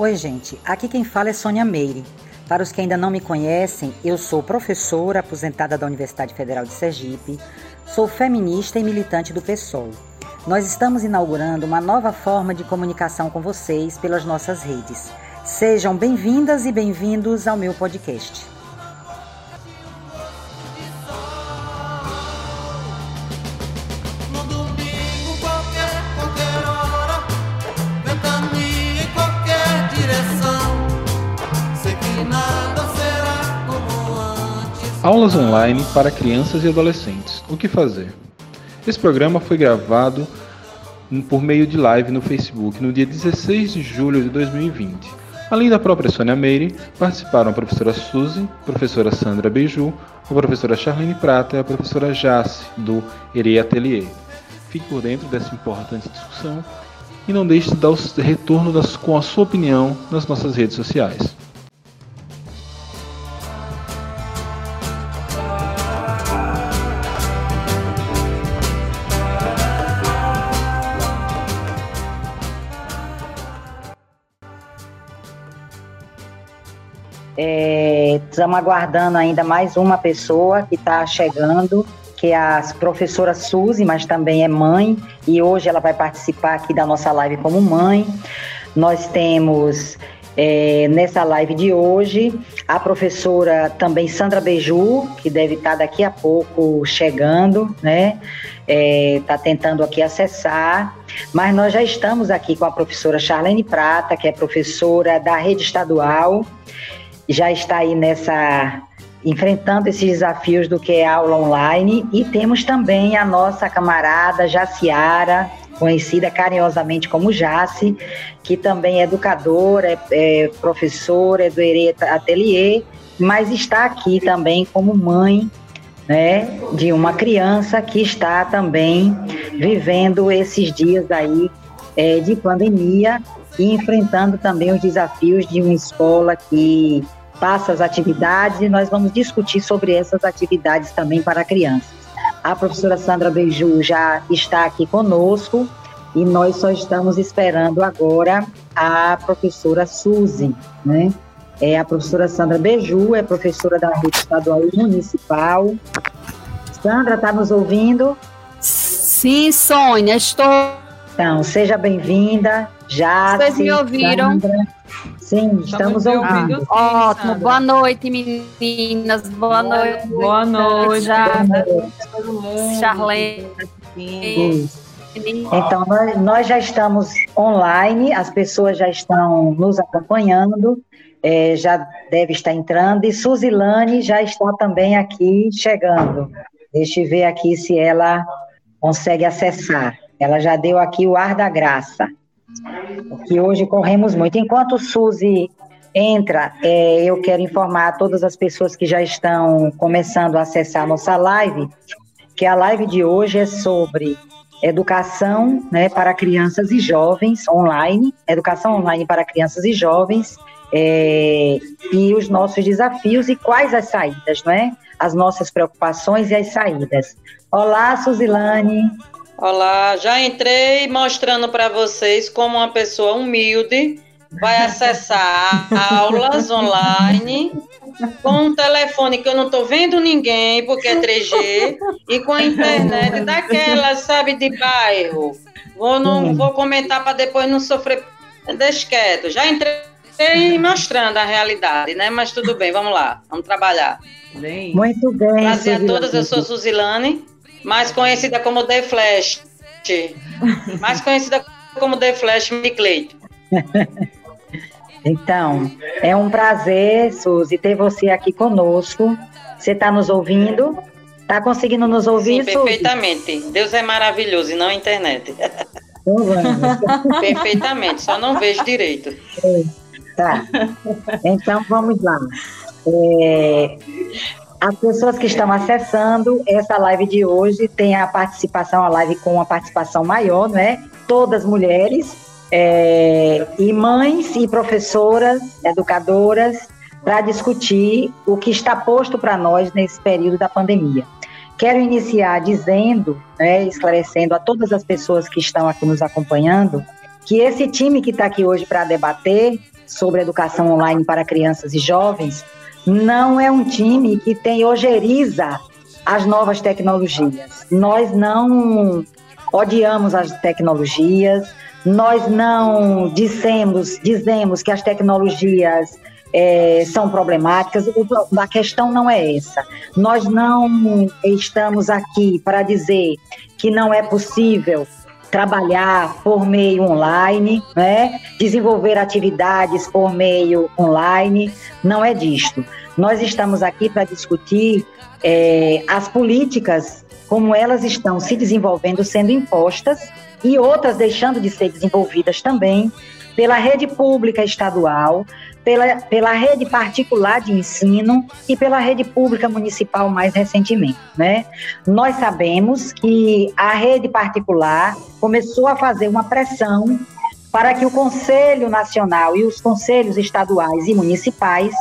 Oi, gente. Aqui quem fala é Sônia Meire. Para os que ainda não me conhecem, eu sou professora aposentada da Universidade Federal de Sergipe, sou feminista e militante do PSOL. Nós estamos inaugurando uma nova forma de comunicação com vocês pelas nossas redes. Sejam bem-vindas e bem-vindos ao meu podcast. Aulas online para crianças e adolescentes. O que fazer? Esse programa foi gravado por meio de live no Facebook no dia 16 de julho de 2020. Além da própria Sônia Meire, participaram a professora Suzy, a professora Sandra Beiju, a professora Charlene Prata e a professora Jace, do Ere Atelier. Fique por dentro dessa importante discussão e não deixe de dar o retorno das, com a sua opinião nas nossas redes sociais. Estamos aguardando ainda mais uma pessoa que está chegando, que é a professora Suzy, mas também é mãe, e hoje ela vai participar aqui da nossa live como mãe. Nós temos é, nessa live de hoje a professora também Sandra Beju, que deve estar tá daqui a pouco chegando, né? Está é, tentando aqui acessar, mas nós já estamos aqui com a professora Charlene Prata, que é professora da rede estadual já está aí nessa enfrentando esses desafios do que é aula online. E temos também a nossa camarada Jaciara, conhecida carinhosamente como Jace, que também é educadora, é, é professora, é do Ereta Atelier, mas está aqui também como mãe né, de uma criança que está também vivendo esses dias aí é, de pandemia e enfrentando também os desafios de uma escola que passa as atividades e nós vamos discutir sobre essas atividades também para crianças. A professora Sandra Beiju já está aqui conosco e nós só estamos esperando agora a professora Suzy, né? É a professora Sandra Beju, é professora da rede estadual e municipal. Sandra, está nos ouvindo? Sim, Sônia, estou. Então, seja bem-vinda. Já. Vocês me ouviram? Sandra. Sim, estamos, ouvindo. Ótimo. Boa noite, meninas. Boa, Boa noite. Boa noite. Já, Charlene. Então, nós, nós, já estamos online, as pessoas já estão nos acompanhando, é, já deve estar entrando, e Suzilane já está também aqui chegando. Deixa eu ver aqui se ela consegue acessar. Ela já deu aqui o ar da graça que hoje corremos muito. Enquanto o Suzy entra, é, eu quero informar todas as pessoas que já estão começando a acessar a nossa live, que a live de hoje é sobre educação né, para crianças e jovens online, educação online para crianças e jovens, é, e os nossos desafios e quais as saídas, não é? As nossas preocupações e as saídas. Olá, Suzilane. Olá, já entrei mostrando para vocês como uma pessoa humilde vai acessar aulas online com um telefone que eu não estou vendo ninguém, porque é 3G, e com a internet daquela, sabe, de bairro. Vou, não, vou comentar para depois não sofrer. Deixa quieto. Já entrei mostrando a realidade, né? Mas tudo bem, vamos lá, vamos trabalhar. Bem. Muito bem. Prazer a todas, eu sou Suzilane mais conhecida como The Flash. Mais conhecida como The Flash Cleito. Então, é um prazer, Suzy, ter você aqui conosco. Você está nos ouvindo? Está conseguindo nos ouvir, Sim, perfeitamente. Suzy? Deus é maravilhoso e não a internet. Então, perfeitamente, só não vejo direito. É, tá. Então, vamos lá. É, as pessoas que estão acessando essa live de hoje tem a participação, a live com uma participação maior, né? Todas mulheres, é, e mães e professoras, educadoras, para discutir o que está posto para nós nesse período da pandemia. Quero iniciar dizendo, né, esclarecendo a todas as pessoas que estão aqui nos acompanhando, que esse time que está aqui hoje para debater sobre educação online para crianças e jovens, não é um time que tem ojeriza as novas tecnologias. Nós não odiamos as tecnologias, nós não dizemos, dizemos que as tecnologias é, são problemáticas. a questão não é essa. Nós não estamos aqui para dizer que não é possível trabalhar por meio online, né? desenvolver atividades por meio online, não é disto. Nós estamos aqui para discutir é, as políticas, como elas estão se desenvolvendo, sendo impostas, e outras deixando de ser desenvolvidas também pela rede pública estadual, pela, pela rede particular de ensino e pela rede pública municipal mais recentemente. Né? Nós sabemos que a rede particular começou a fazer uma pressão para que o Conselho Nacional e os conselhos estaduais e municipais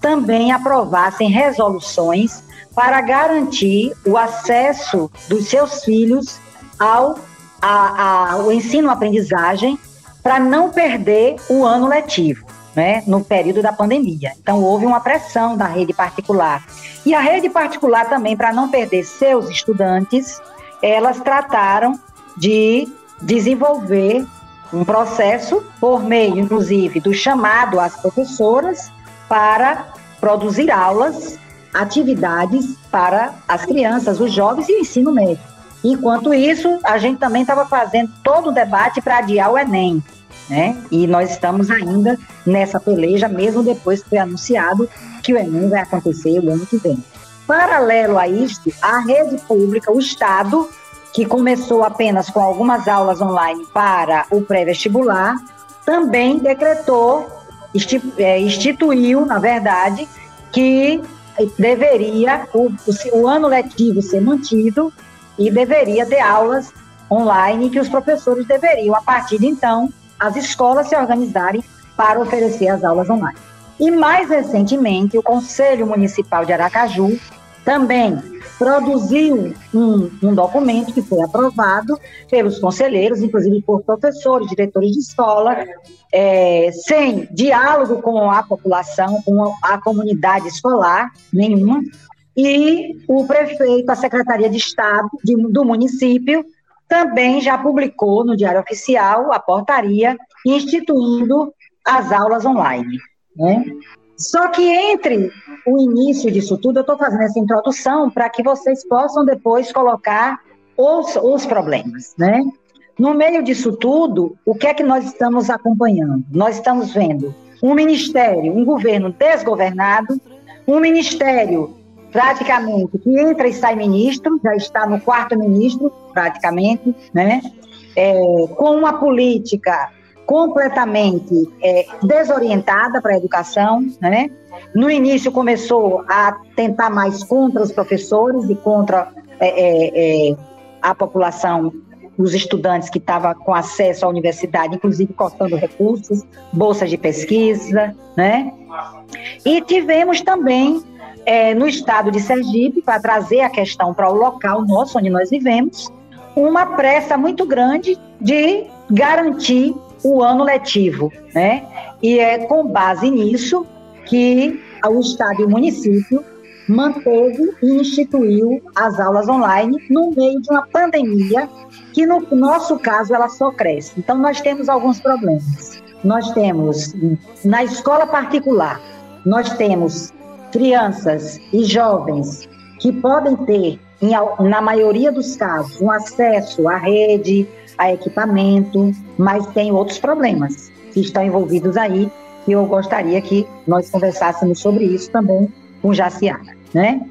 também aprovassem resoluções para garantir o acesso dos seus filhos ao, a, ao ensino-aprendizagem para não perder o ano letivo né, no período da pandemia. Então, houve uma pressão da rede particular. E a rede particular também, para não perder seus estudantes, elas trataram de desenvolver um processo por meio, inclusive, do chamado às professoras para produzir aulas, atividades para as crianças, os jovens e o ensino médio. Enquanto isso, a gente também estava fazendo todo o debate para adiar o Enem né? E nós estamos ainda nessa peleja, mesmo depois que foi anunciado que o Enem vai acontecer o ano que vem. Paralelo a isto, a rede pública, o Estado, que começou apenas com algumas aulas online para o pré-vestibular, também decretou, é, instituiu, na verdade, que deveria o, o, o ano letivo ser mantido e deveria ter aulas online que os professores deveriam, a partir de então, as escolas se organizarem para oferecer as aulas online. E mais recentemente, o Conselho Municipal de Aracaju também produziu um, um, documento que foi aprovado pelos conselheiros, inclusive por professores, diretores de escola, é, sem diálogo com a população, com a comunidade escolar nenhuma, e o prefeito, a Secretaria de Estado de, do município, também já publicou no Diário Oficial a portaria instituindo as aulas online. Né? Só que entre o início disso tudo, eu estou fazendo essa introdução para que vocês possam depois colocar os, os problemas. Né? No meio disso tudo, o que é que nós estamos acompanhando? Nós estamos vendo um ministério, um governo desgovernado, um ministério praticamente que entra e sai ministro, já está no quarto ministro, praticamente, né? É, com uma política completamente é, desorientada para a educação, né? No início começou a tentar mais contra os professores e contra é, é, é a população, os estudantes que estavam com acesso à universidade, inclusive cortando recursos, bolsas de pesquisa, né? E tivemos também é, no estado de Sergipe, para trazer a questão para o local nosso, onde nós vivemos, uma pressa muito grande de garantir o ano letivo, né? E é com base nisso que o Estado e o município manteve e instituiu as aulas online no meio de uma pandemia que no nosso caso ela só cresce. Então nós temos alguns problemas. Nós temos na escola particular, nós temos crianças e jovens que podem ter, em, na maioria dos casos, um acesso à rede, a equipamento, mas tem outros problemas que estão envolvidos aí, e eu gostaria que nós conversássemos sobre isso também com Jaciara, né?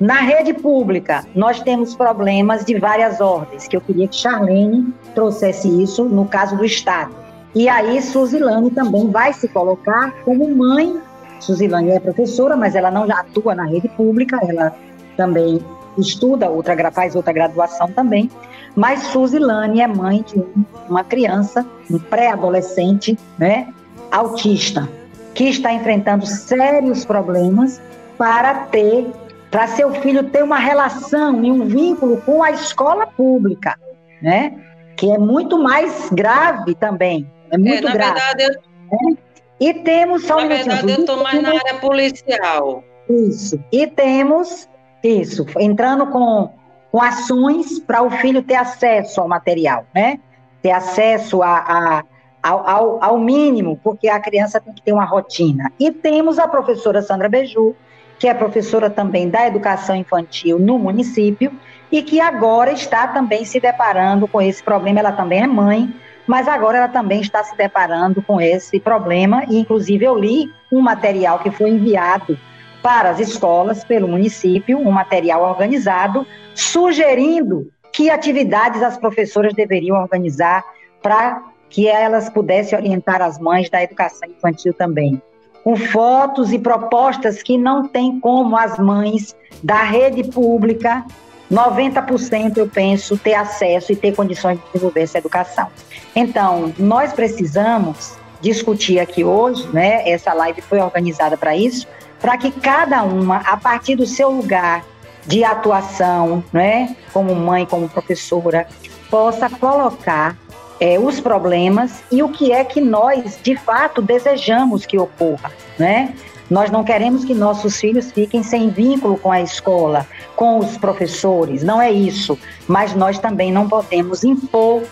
Na rede pública, nós temos problemas de várias ordens, que eu queria que Charlene trouxesse isso no caso do Estado. E aí, Suzilane também vai se colocar como mãe Suzilane é professora, mas ela não atua na rede pública, ela também estuda, outra, faz outra graduação também. Mas Suzilane é mãe de uma criança, um pré-adolescente, né, autista, que está enfrentando sérios problemas para ter, para seu filho ter uma relação e um vínculo com a escola pública, né? Que é muito mais grave também. É muito é, na grave. Verdade, eu... E temos só Na verdade, eu estou mais na área policial. Isso. E temos isso, entrando com, com ações para o filho ter acesso ao material, né? Ter acesso a, a ao, ao, ao, mínimo, porque a criança tem que ter uma rotina. E temos a professora Sandra Beju, que é professora também da educação infantil no município, e que agora está também se deparando com esse problema. Ela também é mãe, mas agora ela também está se deparando com esse problema, e inclusive eu li um material que foi enviado para as escolas pelo município, um material organizado, sugerindo que atividades as professoras deveriam organizar para que elas pudessem orientar as mães da educação infantil também. Com fotos e propostas que não tem como as mães da rede pública, 90% eu penso, ter acesso e ter condições de desenvolver essa educação. Então, nós precisamos discutir aqui hoje, né? Essa live foi organizada para isso, para que cada uma, a partir do seu lugar de atuação, né, como mãe, como professora, possa colocar é, os problemas e o que é que nós, de fato, desejamos que ocorra, né? Nós não queremos que nossos filhos fiquem sem vínculo com a escola, com os professores, não é isso. Mas nós também não podemos impor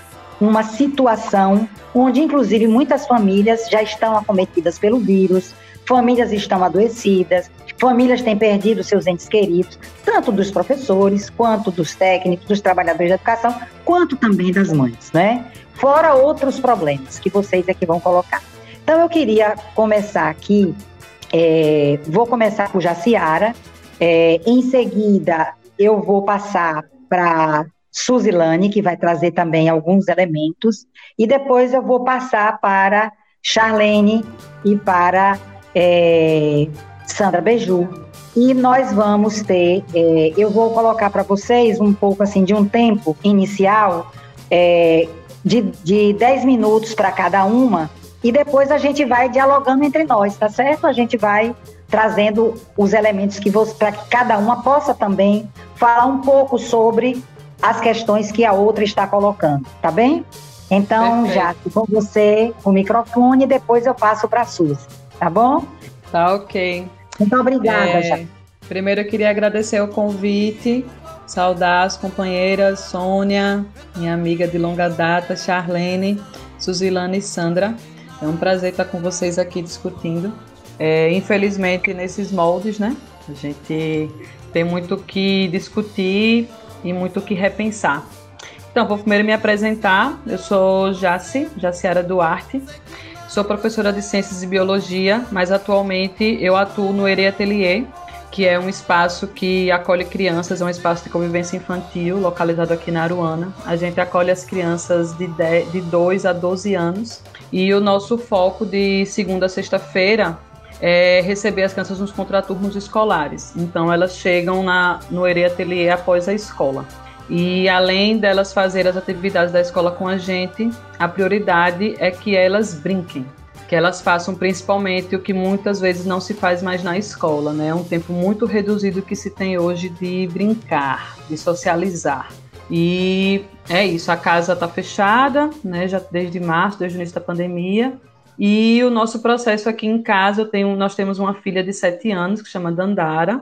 uma situação onde, inclusive, muitas famílias já estão acometidas pelo vírus, famílias estão adoecidas, famílias têm perdido seus entes queridos, tanto dos professores, quanto dos técnicos, dos trabalhadores da educação, quanto também das mães, né? Fora outros problemas que vocês aqui vão colocar. Então, eu queria começar aqui, é, vou começar com Jaciara, é, em seguida eu vou passar para Suzilane, que vai trazer também alguns elementos, e depois eu vou passar para Charlene e para é, Sandra Beju. E nós vamos ter, é, eu vou colocar para vocês um pouco assim de um tempo inicial é, de, de 10 minutos para cada uma, e depois a gente vai dialogando entre nós, tá certo? A gente vai trazendo os elementos que para que cada uma possa também falar um pouco sobre as questões que a outra está colocando, tá bem? Então, já com você o microfone, depois eu passo para a Suzy, tá bom? Tá ok. Muito obrigada, é, Primeiro eu queria agradecer o convite, saudar as companheiras Sônia, minha amiga de longa data, Charlene, Suzilane e Sandra. É um prazer estar com vocês aqui discutindo. É, infelizmente, nesses moldes, né? A gente tem muito que discutir e muito que repensar. Então, vou primeiro me apresentar. Eu sou Jaci, Jaciara Duarte. Sou professora de Ciências e Biologia, mas atualmente eu atuo no Ere Atelier, que é um espaço que acolhe crianças, é um espaço de convivência infantil localizado aqui na Aruana. A gente acolhe as crianças de, 10, de 2 a 12 anos e o nosso foco de segunda a sexta-feira é receber as crianças nos contraturnos escolares. Então elas chegam na, no Ere Atelier após a escola. E além delas fazer as atividades da escola com a gente, a prioridade é que elas brinquem, que elas façam principalmente o que muitas vezes não se faz mais na escola, né? É um tempo muito reduzido que se tem hoje de brincar, de socializar. E é isso, a casa está fechada, né? Já desde março, desde o início da pandemia. E o nosso processo aqui em casa, tenho, nós temos uma filha de sete anos que chama Dandara,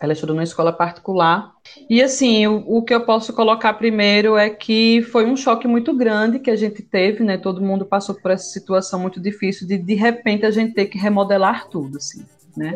ela estudou numa escola particular. E assim, o, o, que eu posso colocar primeiro é que foi um choque muito grande que a gente teve, né? Todo mundo passou por essa situação muito difícil de de repente a gente ter que remodelar tudo, assim, né?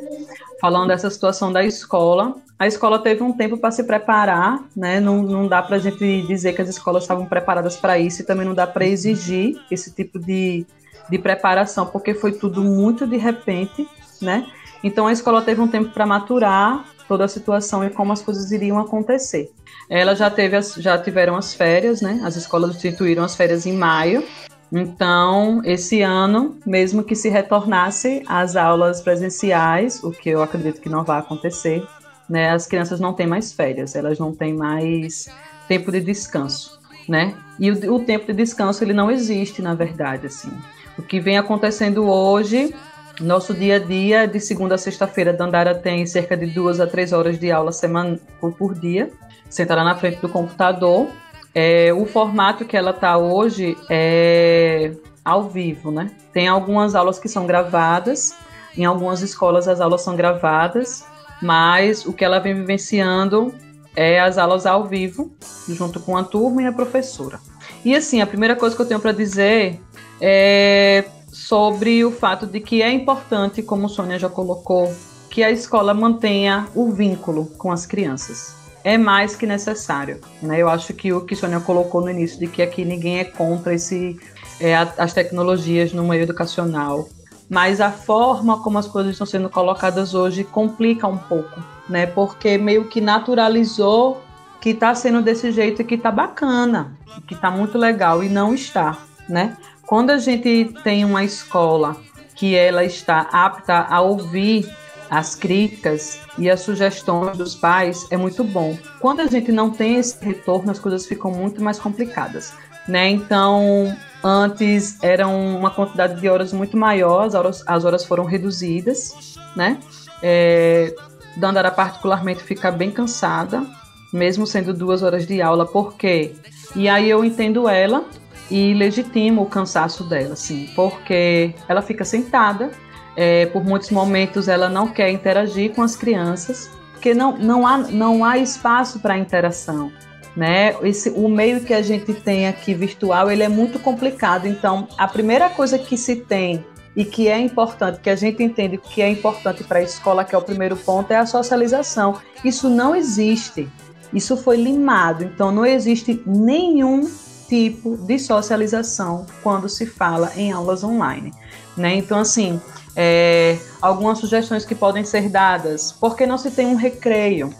Falando dessa situação da escola, a escola teve um tempo para se preparar, né? Não, não dá para a gente dizer que as escolas estavam preparadas para isso e também não dá para exigir esse tipo de, de preparação, porque foi tudo muito de repente, né? Então a escola teve um tempo para maturar, toda a situação e como as coisas iriam acontecer. Ela já teve as, já tiveram as férias, né? As escolas instituíram as férias em maio. Então, esse ano, mesmo que se retornasse às aulas presenciais, o que eu acredito que não vai acontecer, né? As crianças não têm mais férias, elas não têm mais tempo de descanso, né? E o, o tempo de descanso ele não existe, na verdade, assim. O que vem acontecendo hoje nosso dia a dia, de segunda a sexta-feira, Dandara tem cerca de duas a três horas de aula semana, por, por dia, sentada na frente do computador. É, o formato que ela está hoje é ao vivo, né? Tem algumas aulas que são gravadas, em algumas escolas as aulas são gravadas, mas o que ela vem vivenciando é as aulas ao vivo, junto com a turma e a professora. E assim, a primeira coisa que eu tenho para dizer é sobre o fato de que é importante, como Sônia já colocou, que a escola mantenha o vínculo com as crianças. É mais que necessário. Né? Eu acho que o que Sônia colocou no início, de que aqui ninguém é contra esse, é, as tecnologias no meio educacional, mas a forma como as coisas estão sendo colocadas hoje complica um pouco, né? Porque meio que naturalizou que está sendo desse jeito e que está bacana, que está muito legal e não está, né? Quando a gente tem uma escola que ela está apta a ouvir as críticas e as sugestões dos pais, é muito bom. Quando a gente não tem esse retorno, as coisas ficam muito mais complicadas, né? Então, antes eram uma quantidade de horas muito maior, as horas, as horas foram reduzidas, né? É, Dandara particularmente fica bem cansada, mesmo sendo duas horas de aula, por quê? E aí eu entendo ela e legitimo o cansaço dela, assim, porque ela fica sentada, é, por muitos momentos ela não quer interagir com as crianças, porque não, não, há, não há espaço para interação. Né? Esse, o meio que a gente tem aqui virtual ele é muito complicado. Então, a primeira coisa que se tem e que é importante, que a gente entende que é importante para a escola, que é o primeiro ponto, é a socialização. Isso não existe. Isso foi limado, então não existe nenhum tipo de socialização quando se fala em aulas online. Né? Então, assim, é, algumas sugestões que podem ser dadas. Por que não se tem um recreio?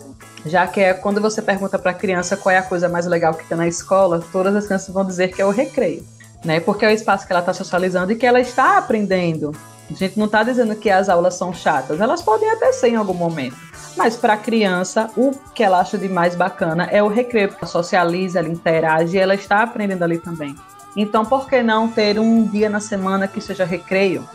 Já que é quando você pergunta para a criança qual é a coisa mais legal que tem na escola, todas as crianças vão dizer que é o recreio, né? Porque é o espaço que ela está socializando e que ela está aprendendo. A gente não está dizendo que as aulas são chatas, elas podem até ser em algum momento. Mas para a criança, o que ela acha de mais bacana é o recreio. Ela socializa, ela interage ela está aprendendo ali também. Então, por que não ter um dia na semana que seja recreio?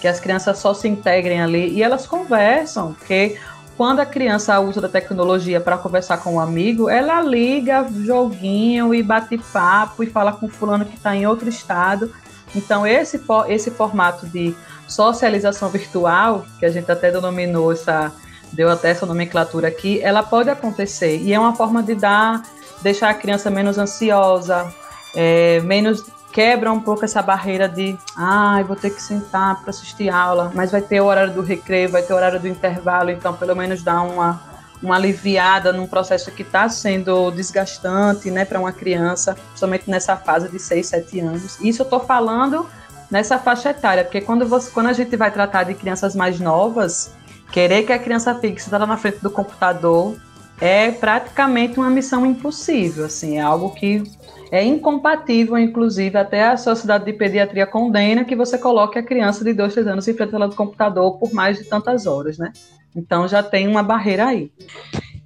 Que as crianças só se integrem ali e elas conversam, porque quando a criança usa da tecnologia para conversar com um amigo, ela liga joguinho e bate papo e fala com fulano que está em outro estado. Então, esse, esse formato de socialização virtual, que a gente até denominou essa deu até essa nomenclatura aqui, ela pode acontecer e é uma forma de dar, deixar a criança menos ansiosa, é, menos quebra um pouco essa barreira de, ah, vou ter que sentar para assistir aula, mas vai ter o horário do recreio, vai ter o horário do intervalo, então pelo menos dá uma uma aliviada num processo que está sendo desgastante, né, para uma criança, somente nessa fase de 6, 7 anos. Isso eu estou falando nessa faixa etária, porque quando, você, quando a gente vai tratar de crianças mais novas, Querer que a criança fique sentada na frente do computador é praticamente uma missão impossível, assim, é algo que é incompatível, inclusive, até a Sociedade de Pediatria condena que você coloque a criança de 2, 3 anos em frente ao computador por mais de tantas horas, né? Então já tem uma barreira aí.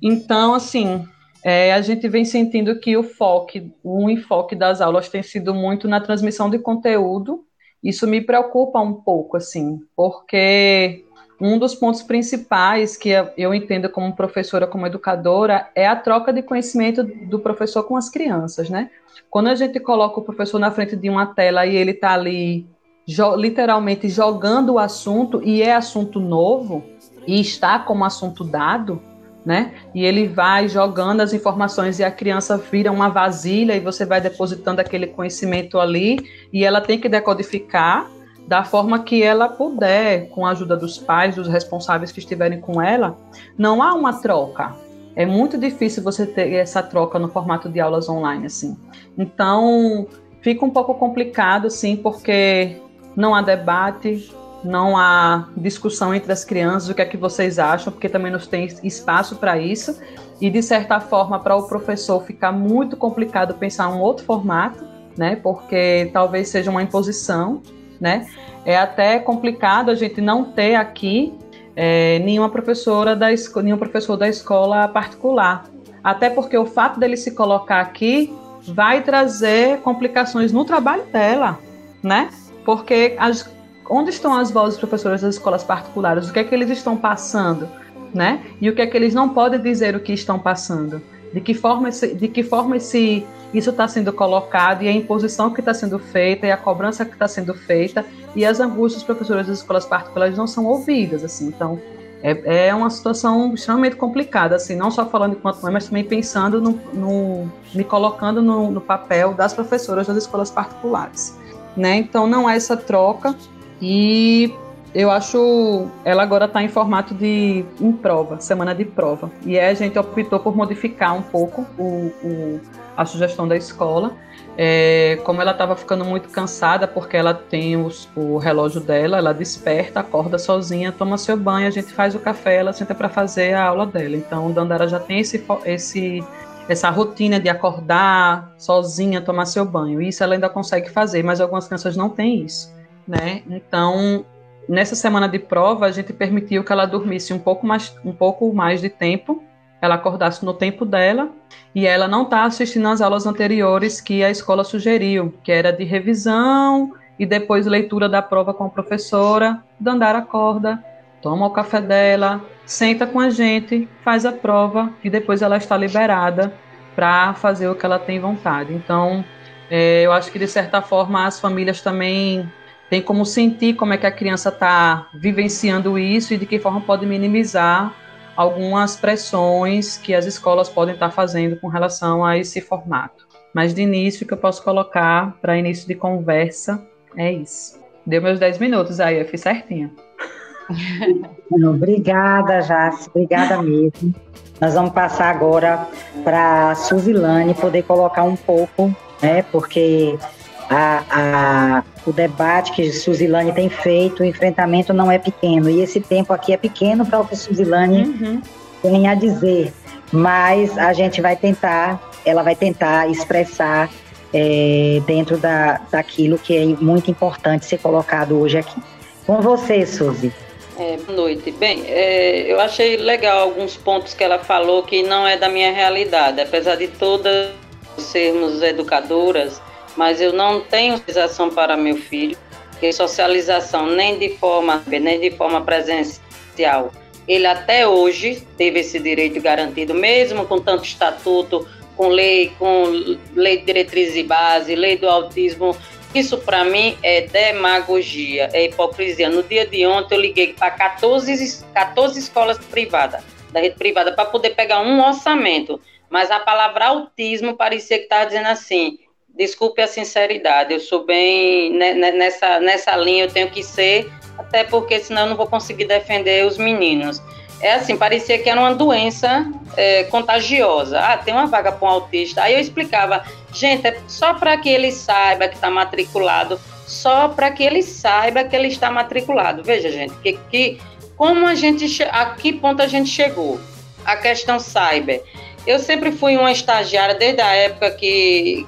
Então, assim, é, a gente vem sentindo que o foco, o enfoque das aulas tem sido muito na transmissão de conteúdo. Isso me preocupa um pouco, assim, porque um dos pontos principais que eu entendo como professora, como educadora, é a troca de conhecimento do professor com as crianças, né? Quando a gente coloca o professor na frente de uma tela e ele está ali jo literalmente jogando o assunto e é assunto novo e está como assunto dado, né? E ele vai jogando as informações e a criança vira uma vasilha e você vai depositando aquele conhecimento ali e ela tem que decodificar da forma que ela puder, com a ajuda dos pais, dos responsáveis que estiverem com ela, não há uma troca. É muito difícil você ter essa troca no formato de aulas online, assim. Então, fica um pouco complicado, assim, porque não há debate, não há discussão entre as crianças, o que é que vocês acham, porque também não tem espaço para isso. E, de certa forma, para o professor ficar muito complicado pensar um outro formato, né? Porque talvez seja uma imposição né? É até complicado a gente não ter aqui é, nenhuma professora da nenhum professor da escola particular, até porque o fato dele se colocar aqui vai trazer complicações no trabalho dela, né? Porque as, onde estão as vozes professoras das escolas particulares? O que é que eles estão passando, né? E o que é que eles não podem dizer o que estão passando? De que forma esse, de que forma esse isso está sendo colocado e a imposição que está sendo feita e a cobrança que está sendo feita e as angústias dos professores das escolas particulares não são ouvidas, assim. Então, é, é uma situação extremamente complicada, assim, não só falando enquanto mãe, mas também pensando no, no me colocando no, no, papel das professoras das escolas particulares, né? Então, não há essa troca e eu acho ela agora está em formato de em prova, semana de prova. E aí a gente optou por modificar um pouco o, o a sugestão da escola. É, como ela estava ficando muito cansada, porque ela tem os, o relógio dela, ela desperta, acorda sozinha, toma seu banho, a gente faz o café, ela senta para fazer a aula dela. Então, Dandara já tem esse, esse, essa rotina de acordar sozinha, tomar seu banho. Isso ela ainda consegue fazer, mas algumas crianças não têm isso, né? Então, nessa semana de prova, a gente permitiu que ela dormisse um pouco mais, um pouco mais de tempo ela acordasse no tempo dela e ela não está assistindo às aulas anteriores que a escola sugeriu, que era de revisão e depois leitura da prova com a professora. Dandara acorda, toma o café dela, senta com a gente, faz a prova e depois ela está liberada para fazer o que ela tem vontade. Então, é, eu acho que de certa forma as famílias também têm como sentir como é que a criança está vivenciando isso e de que forma pode minimizar algumas pressões que as escolas podem estar fazendo com relação a esse formato. Mas de início, o que eu posso colocar para início de conversa é isso. Deu meus 10 minutos aí, eu fiz certinho. Obrigada, Jace, obrigada mesmo. Nós vamos passar agora para a Suzilane poder colocar um pouco, né, porque a, a, o debate que Suzilane tem feito, o enfrentamento não é pequeno. E esse tempo aqui é pequeno para o que Suzilane uhum. tem a dizer. Mas a gente vai tentar, ela vai tentar expressar é, dentro da, daquilo que é muito importante ser colocado hoje aqui. Com você, Suzy. É, boa noite. Bem, é, eu achei legal alguns pontos que ela falou que não é da minha realidade. Apesar de todas sermos educadoras, mas eu não tenho socialização para meu filho, que socialização nem de forma nem de forma presencial. Ele até hoje teve esse direito garantido, mesmo com tanto estatuto, com lei, com lei de diretriz e base, lei do autismo. Isso para mim é demagogia, é hipocrisia. No dia de ontem eu liguei para 14, 14 escolas privadas, da rede privada, para poder pegar um orçamento. Mas a palavra autismo parecia que estava dizendo assim: desculpe a sinceridade, eu sou bem nessa, nessa linha, eu tenho que ser, até porque senão eu não vou conseguir defender os meninos. É assim, parecia que era uma doença é, contagiosa. Ah, tem uma vaga para um autista. Aí eu explicava, gente, é só para que ele saiba que está matriculado, só para que ele saiba que ele está matriculado. Veja, gente, que, que como a gente, a que ponto a gente chegou? A questão cyber. Eu sempre fui uma estagiária desde a época que,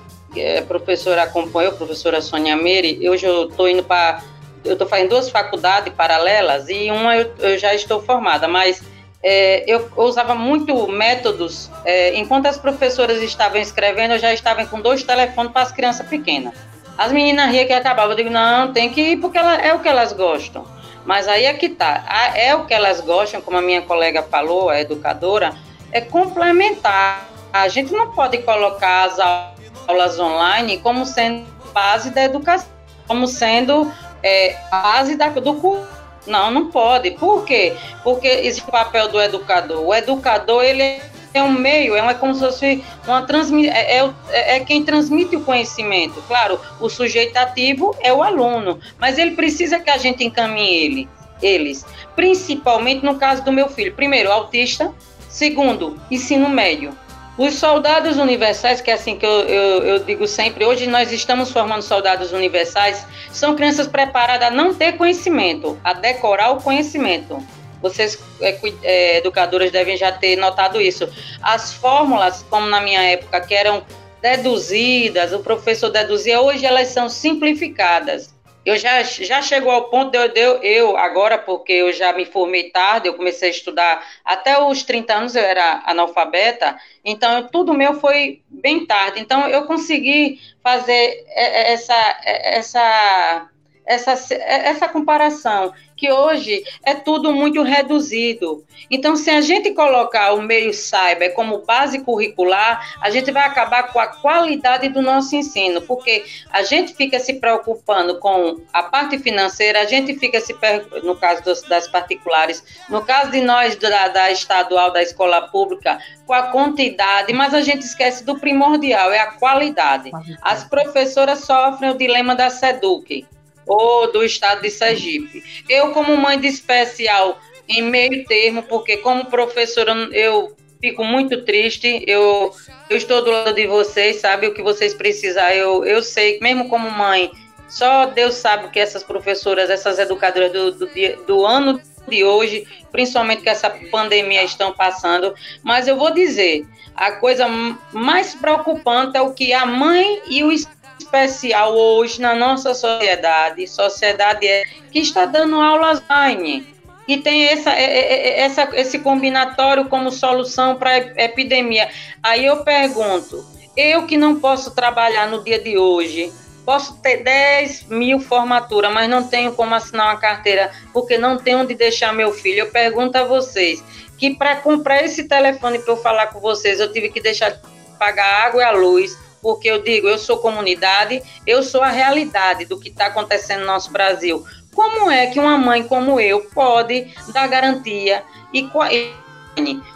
a professora acompanhou, professora Sônia Meire, hoje eu estou indo para. Eu estou fazendo duas faculdades paralelas e uma eu, eu já estou formada, mas é, eu, eu, usava muito métodos. É, enquanto as professoras estavam escrevendo, eu já estava com dois telefones para as crianças pequenas. As meninas riam que acabavam. Eu digo, não, tem que ir porque ela, é o que elas gostam. Mas aí é que tá. É o que elas gostam, como a minha colega falou, a educadora, é complementar. A gente não pode colocar as aulas aulas online como sendo base da educação, como sendo é, base da, do curso. Não, não pode. Por quê? Porque esse papel do educador. O educador, ele é um meio, é, uma, é como se fosse uma transmissão, é, é, é, quem transmite o conhecimento. Claro, o sujeito ativo é o aluno, mas ele precisa que a gente encaminhe ele, eles. Principalmente no caso do meu filho. Primeiro, autista. Segundo, ensino médio. Os soldados universais, que é assim que eu, eu, eu, digo sempre, hoje nós estamos formando soldados universais, são crianças preparadas a não ter conhecimento, a decorar o conhecimento. Vocês, é, é, educadoras, devem já ter notado isso. As fórmulas, como na minha época, que eram deduzidas, o professor deduzia, hoje elas são simplificadas eu já, já chegou ao ponto de eu, de eu, agora, porque eu já me formei tarde, eu comecei a estudar até os 30 anos, eu era analfabeta, então tudo meu foi bem tarde. Então eu consegui fazer essa, essa, essa, essa comparação, que hoje é tudo muito reduzido. Então, se a gente colocar o meio cyber como base curricular, a gente vai acabar com a qualidade do nosso ensino, porque a gente fica se preocupando com a parte financeira, a gente fica se, no caso dos, das particulares, no caso de nós da, da estadual, da escola pública, com a quantidade, mas a gente esquece do primordial, é a qualidade. As professoras sofrem o dilema da SEDUC ou do estado de Sergipe. Eu, como mãe de especial, em meio termo, porque como professora eu fico muito triste, eu, eu estou do lado de vocês, sabe? O que vocês precisam, eu, eu sei, mesmo como mãe, só Deus sabe que essas professoras, essas educadoras do, do, do ano de hoje, principalmente que essa pandemia estão passando, mas eu vou dizer, a coisa mais preocupante é o que a mãe e o especial hoje na nossa sociedade, sociedade é que está dando aulas online e tem essa, é, é, essa, esse combinatório como solução para epidemia. Aí eu pergunto, eu que não posso trabalhar no dia de hoje, posso ter 10 mil formaturas, mas não tenho como assinar uma carteira, porque não tenho onde deixar meu filho. Eu pergunto a vocês, que para comprar esse telefone para eu falar com vocês, eu tive que deixar de pagar água e a luz, porque eu digo, eu sou comunidade, eu sou a realidade do que está acontecendo no nosso Brasil. Como é que uma mãe como eu pode dar garantia? E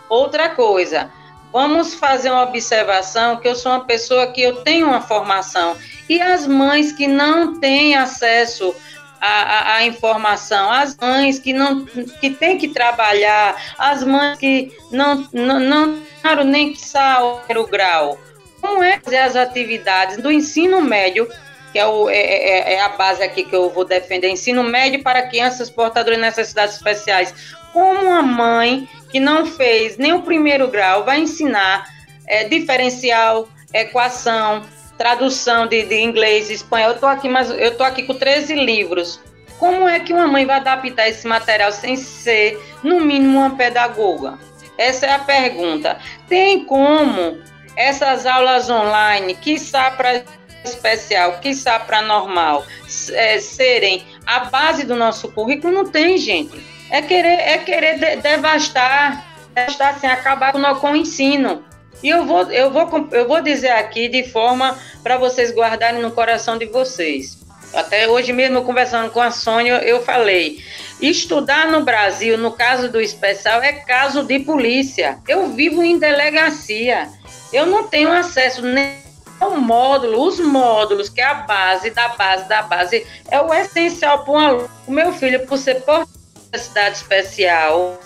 outra coisa, vamos fazer uma observação que eu sou uma pessoa que eu tenho uma formação e as mães que não têm acesso à, à, informação, as mães que não que têm que trabalhar, as mães que não não, não nem que o grau como é fazer as atividades do ensino médio, que é, o, é, é, é, a base aqui que eu vou defender, ensino médio para crianças portadoras de necessidades especiais. Como uma mãe que não fez nem o primeiro grau vai ensinar é, diferencial, equação, tradução de, de inglês, espanhol. Eu estou aqui, mas eu tô aqui com 13 livros. Como é que uma mãe vai adaptar esse material sem ser, no mínimo, uma pedagoga? Essa é a pergunta. Tem como essas aulas online, está para especial, está para normal, é, serem a base do nosso currículo, não tem, gente. É querer, é querer de, devastar, devastar assim, acabar com, com o ensino. E eu vou, eu vou, eu vou dizer aqui de forma para vocês guardarem no coração de vocês. Até hoje mesmo, conversando com a Sônia, eu falei: estudar no Brasil, no caso do especial, é caso de polícia. Eu vivo em delegacia. Eu não tenho acesso nem ao módulo, os módulos, que é a base da base da base, é o essencial para um aluno. O meu filho, por ser por necessidade especial,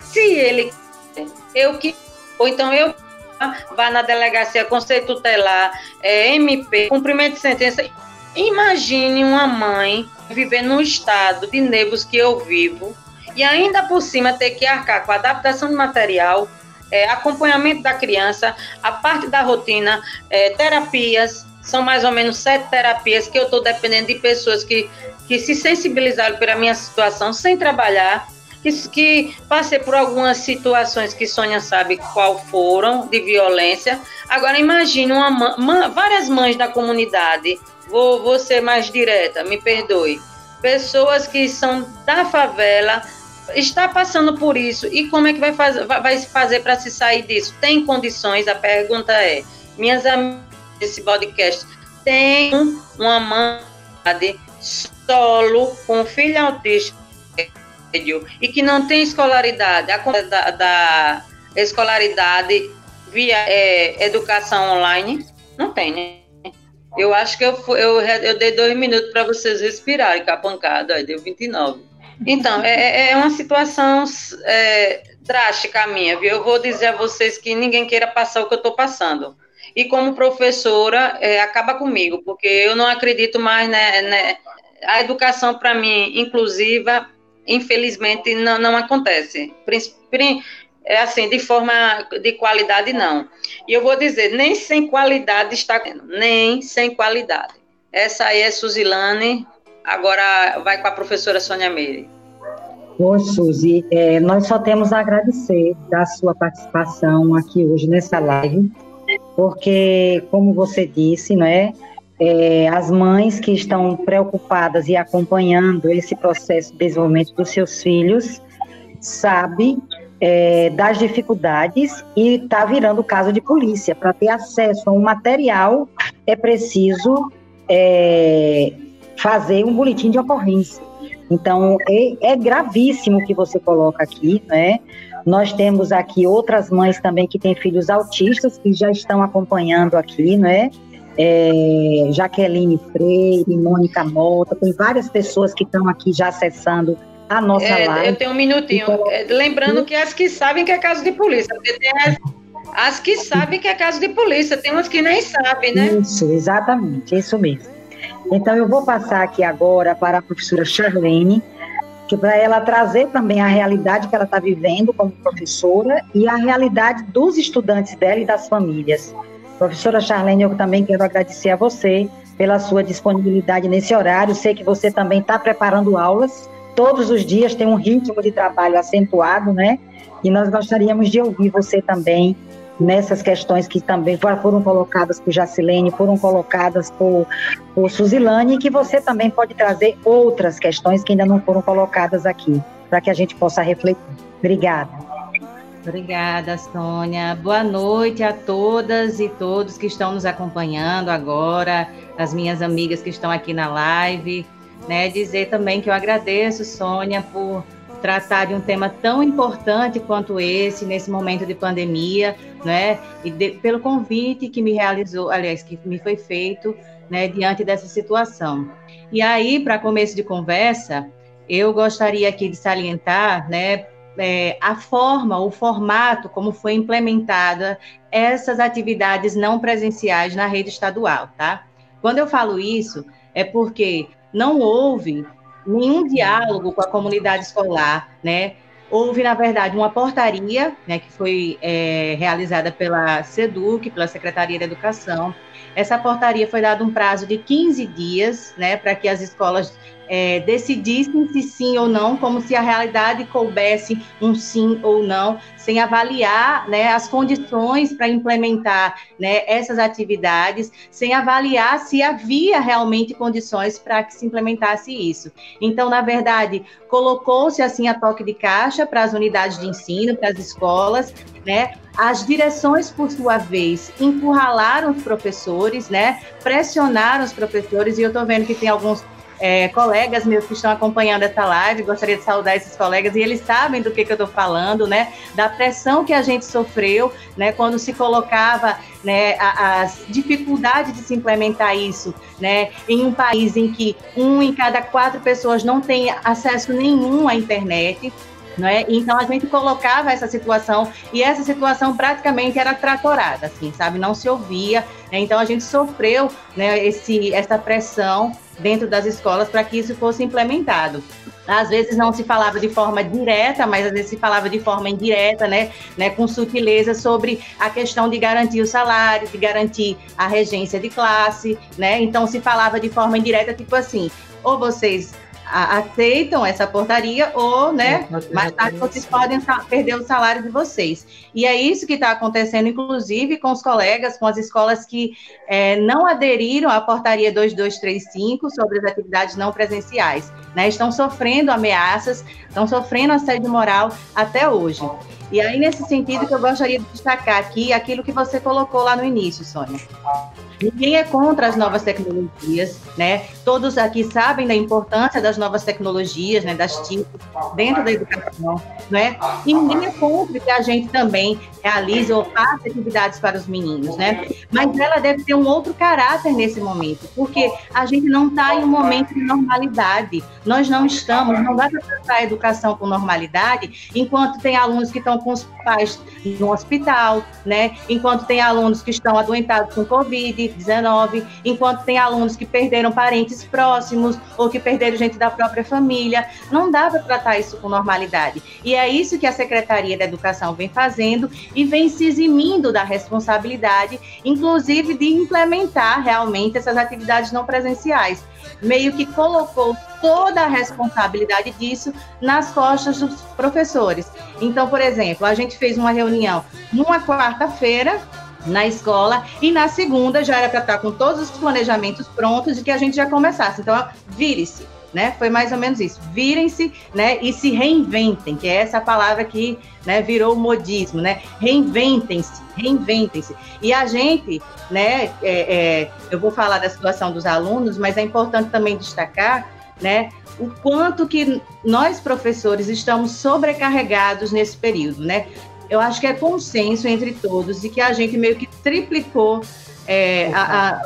se ele eu que ou então eu vá na delegacia conceito tutelar, é, MP, cumprimento de sentença. Imagine uma mãe viver no estado de nervos que eu vivo e ainda por cima ter que arcar com a adaptação de material, é, acompanhamento da criança, a parte da rotina, é, terapias, são mais ou menos sete terapias que eu estou dependendo de pessoas que, que se sensibilizaram pela minha situação sem trabalhar, que, que passei por algumas situações que Sônia sabe qual foram, de violência. Agora imagine uma, várias mães da comunidade, vou, vou ser mais direta, me perdoe, pessoas que são da favela, está passando por isso e como é que vai fazer, vai fazer para se sair disso? Tem condições? A pergunta é: minhas amigas desse podcast tem uma mãe solo com filho autista e que não tem escolaridade, a da, da escolaridade via é, educação online não tem, né? Eu acho que eu, eu, eu dei dois minutos para vocês respirarem com a pancada, aí deu 29. Então, é, é, é uma situação é, drástica minha, viu? Eu vou dizer a vocês que ninguém queira passar o que eu estou passando. E como professora, é, acaba comigo, porque eu não acredito mais, né, né a educação para mim inclusiva, infelizmente, não, não acontece. É assim, de forma de qualidade, não. E eu vou dizer, nem sem qualidade está, nem sem qualidade. Essa aí é Suzilane, Agora vai com a professora Sônia Meire. Oi, Suzy, é, nós só temos a agradecer da sua participação aqui hoje nessa live, porque, como você disse, né, é, as mães que estão preocupadas e acompanhando esse processo de desenvolvimento dos seus filhos sabe é, das dificuldades e está virando caso de polícia. Para ter acesso a um material, é preciso é, fazer um boletim de ocorrência. Então, é, é gravíssimo o que você coloca aqui, né? Nós temos aqui outras mães também que têm filhos autistas que já estão acompanhando aqui, né? É, Jaqueline Freire, Mônica Mota, tem várias pessoas que estão aqui já acessando a nossa é, live. Eu tenho um minutinho. Então, é, Lembrando que as que sabem que é caso de polícia, porque tem as, as que sabem que é caso de polícia, tem umas que nem sabem, né? Isso, exatamente, isso mesmo. Então eu vou passar aqui agora para a professora Charlene, que para ela trazer também a realidade que ela está vivendo como professora e a realidade dos estudantes dela e das famílias. Professora Charlene, eu também quero agradecer a você pela sua disponibilidade nesse horário. Sei que você também está preparando aulas. Todos os dias tem um ritmo de trabalho acentuado, né? E nós gostaríamos de ouvir você também nessas questões que também foram colocadas por Jacilene, foram colocadas por, por Suzilane, e que você também pode trazer outras questões que ainda não foram colocadas aqui, para que a gente possa refletir. Obrigada. Obrigada, Sônia. Boa noite a todas e todos que estão nos acompanhando agora, as minhas amigas que estão aqui na live. Né? Dizer também que eu agradeço, Sônia, por tratar de um tema tão importante quanto esse, nesse momento de pandemia, né? E de, pelo convite que me realizou, aliás, que me foi feito, né, diante dessa situação. E aí, para começo de conversa, eu gostaria aqui de salientar, né, é, a forma, o formato como foi implementada essas atividades não presenciais na rede estadual, tá? Quando eu falo isso, é porque não houve nenhum diálogo com a comunidade escolar, né? Houve, na verdade, uma portaria, né, que foi é, realizada pela SEDUC, pela Secretaria da Educação. Essa portaria foi dado um prazo de 15 dias, né, para que as escolas é, decidissem se sim ou não, como se a realidade coubesse um sim ou não, sem avaliar né, as condições para implementar né, essas atividades, sem avaliar se havia realmente condições para que se implementasse isso. Então, na verdade, colocou-se assim a toque de caixa para as unidades de ensino, para as escolas, né? As direções, por sua vez, encurralaram os professores, né? Pressionaram os professores, e eu estou vendo que tem alguns é, colegas meus que estão acompanhando essa live, gostaria de saudar esses colegas, e eles sabem do que, que eu estou falando, né? Da pressão que a gente sofreu, né? Quando se colocava né, as dificuldades de se implementar isso, né? Em um país em que um em cada quatro pessoas não tem acesso nenhum à internet, é? Então a gente colocava essa situação e essa situação praticamente era tratorada, assim, sabe? Não se ouvia. Né? Então a gente sofreu né, esse, essa pressão dentro das escolas para que isso fosse implementado. Às vezes não se falava de forma direta, mas às vezes se falava de forma indireta, né, né, com sutileza sobre a questão de garantir o salário, de garantir a regência de classe, né? Então se falava de forma indireta, tipo assim, ou vocês aceitam essa portaria ou, né, mais tarde vocês podem perder o salário de vocês. E é isso que está acontecendo, inclusive, com os colegas, com as escolas que é, não aderiram à portaria 2235 sobre as atividades não presenciais, né, estão sofrendo ameaças, estão sofrendo assédio moral até hoje. E aí, nesse sentido, que eu gostaria de destacar aqui aquilo que você colocou lá no início, Sônia. Ninguém é contra as novas tecnologias, né? Todos aqui sabem da importância das novas tecnologias, né? Das TICs dentro da educação, né? E ninguém é contra que a gente também realize ou faça atividades para os meninos, né? Mas ela deve ter um outro caráter nesse momento, porque a gente não está em um momento de normalidade. Nós não estamos, não dá para tratar a educação com normalidade enquanto tem alunos que estão com os pais no hospital, né? Enquanto tem alunos que estão adoentados com Covid, 19 enquanto tem alunos que perderam parentes próximos ou que perderam gente da própria família. Não dá para tratar isso com normalidade. E é isso que a Secretaria da Educação vem fazendo e vem se eximindo da responsabilidade, inclusive de implementar realmente essas atividades não presenciais. Meio que colocou toda a responsabilidade disso nas costas dos professores. Então, por exemplo, a gente fez uma reunião numa quarta-feira na escola e na segunda já era para estar com todos os planejamentos prontos e que a gente já começasse. Então, vire-se, né? Foi mais ou menos isso. Virem-se, né? E se reinventem, que é essa palavra que né, virou modismo, né? Reinventem-se, reinventem-se. E a gente, né? É, é, eu vou falar da situação dos alunos, mas é importante também destacar, né? O quanto que nós professores estamos sobrecarregados nesse período, né? eu acho que é consenso entre todos e que a gente meio que triplicou é, a, a,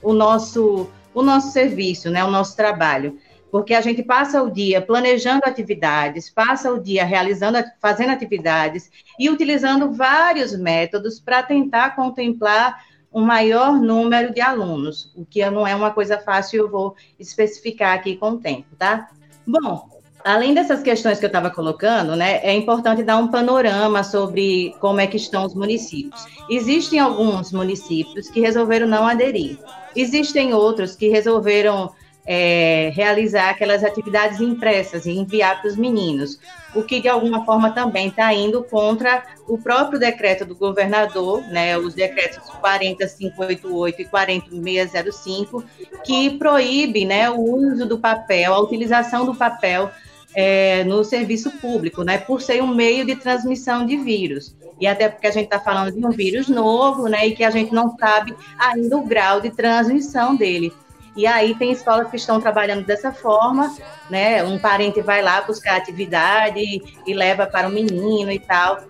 o, nosso, o nosso serviço, né, o nosso trabalho. Porque a gente passa o dia planejando atividades, passa o dia realizando, fazendo atividades e utilizando vários métodos para tentar contemplar um maior número de alunos, o que não é uma coisa fácil, eu vou especificar aqui com o tempo, tá? Bom, Além dessas questões que eu estava colocando, né, é importante dar um panorama sobre como é que estão os municípios. Existem alguns municípios que resolveram não aderir. Existem outros que resolveram é, realizar aquelas atividades impressas e enviar para os meninos, o que de alguma forma também está indo contra o próprio decreto do governador, né, os decretos 40588 e 40605, que proíbe né, o uso do papel, a utilização do papel é, no serviço público, né, por ser um meio de transmissão de vírus. E até porque a gente está falando de um vírus novo, né, e que a gente não sabe ainda o grau de transmissão dele. E aí tem escolas que estão trabalhando dessa forma, né, um parente vai lá buscar atividade e leva para o menino e tal.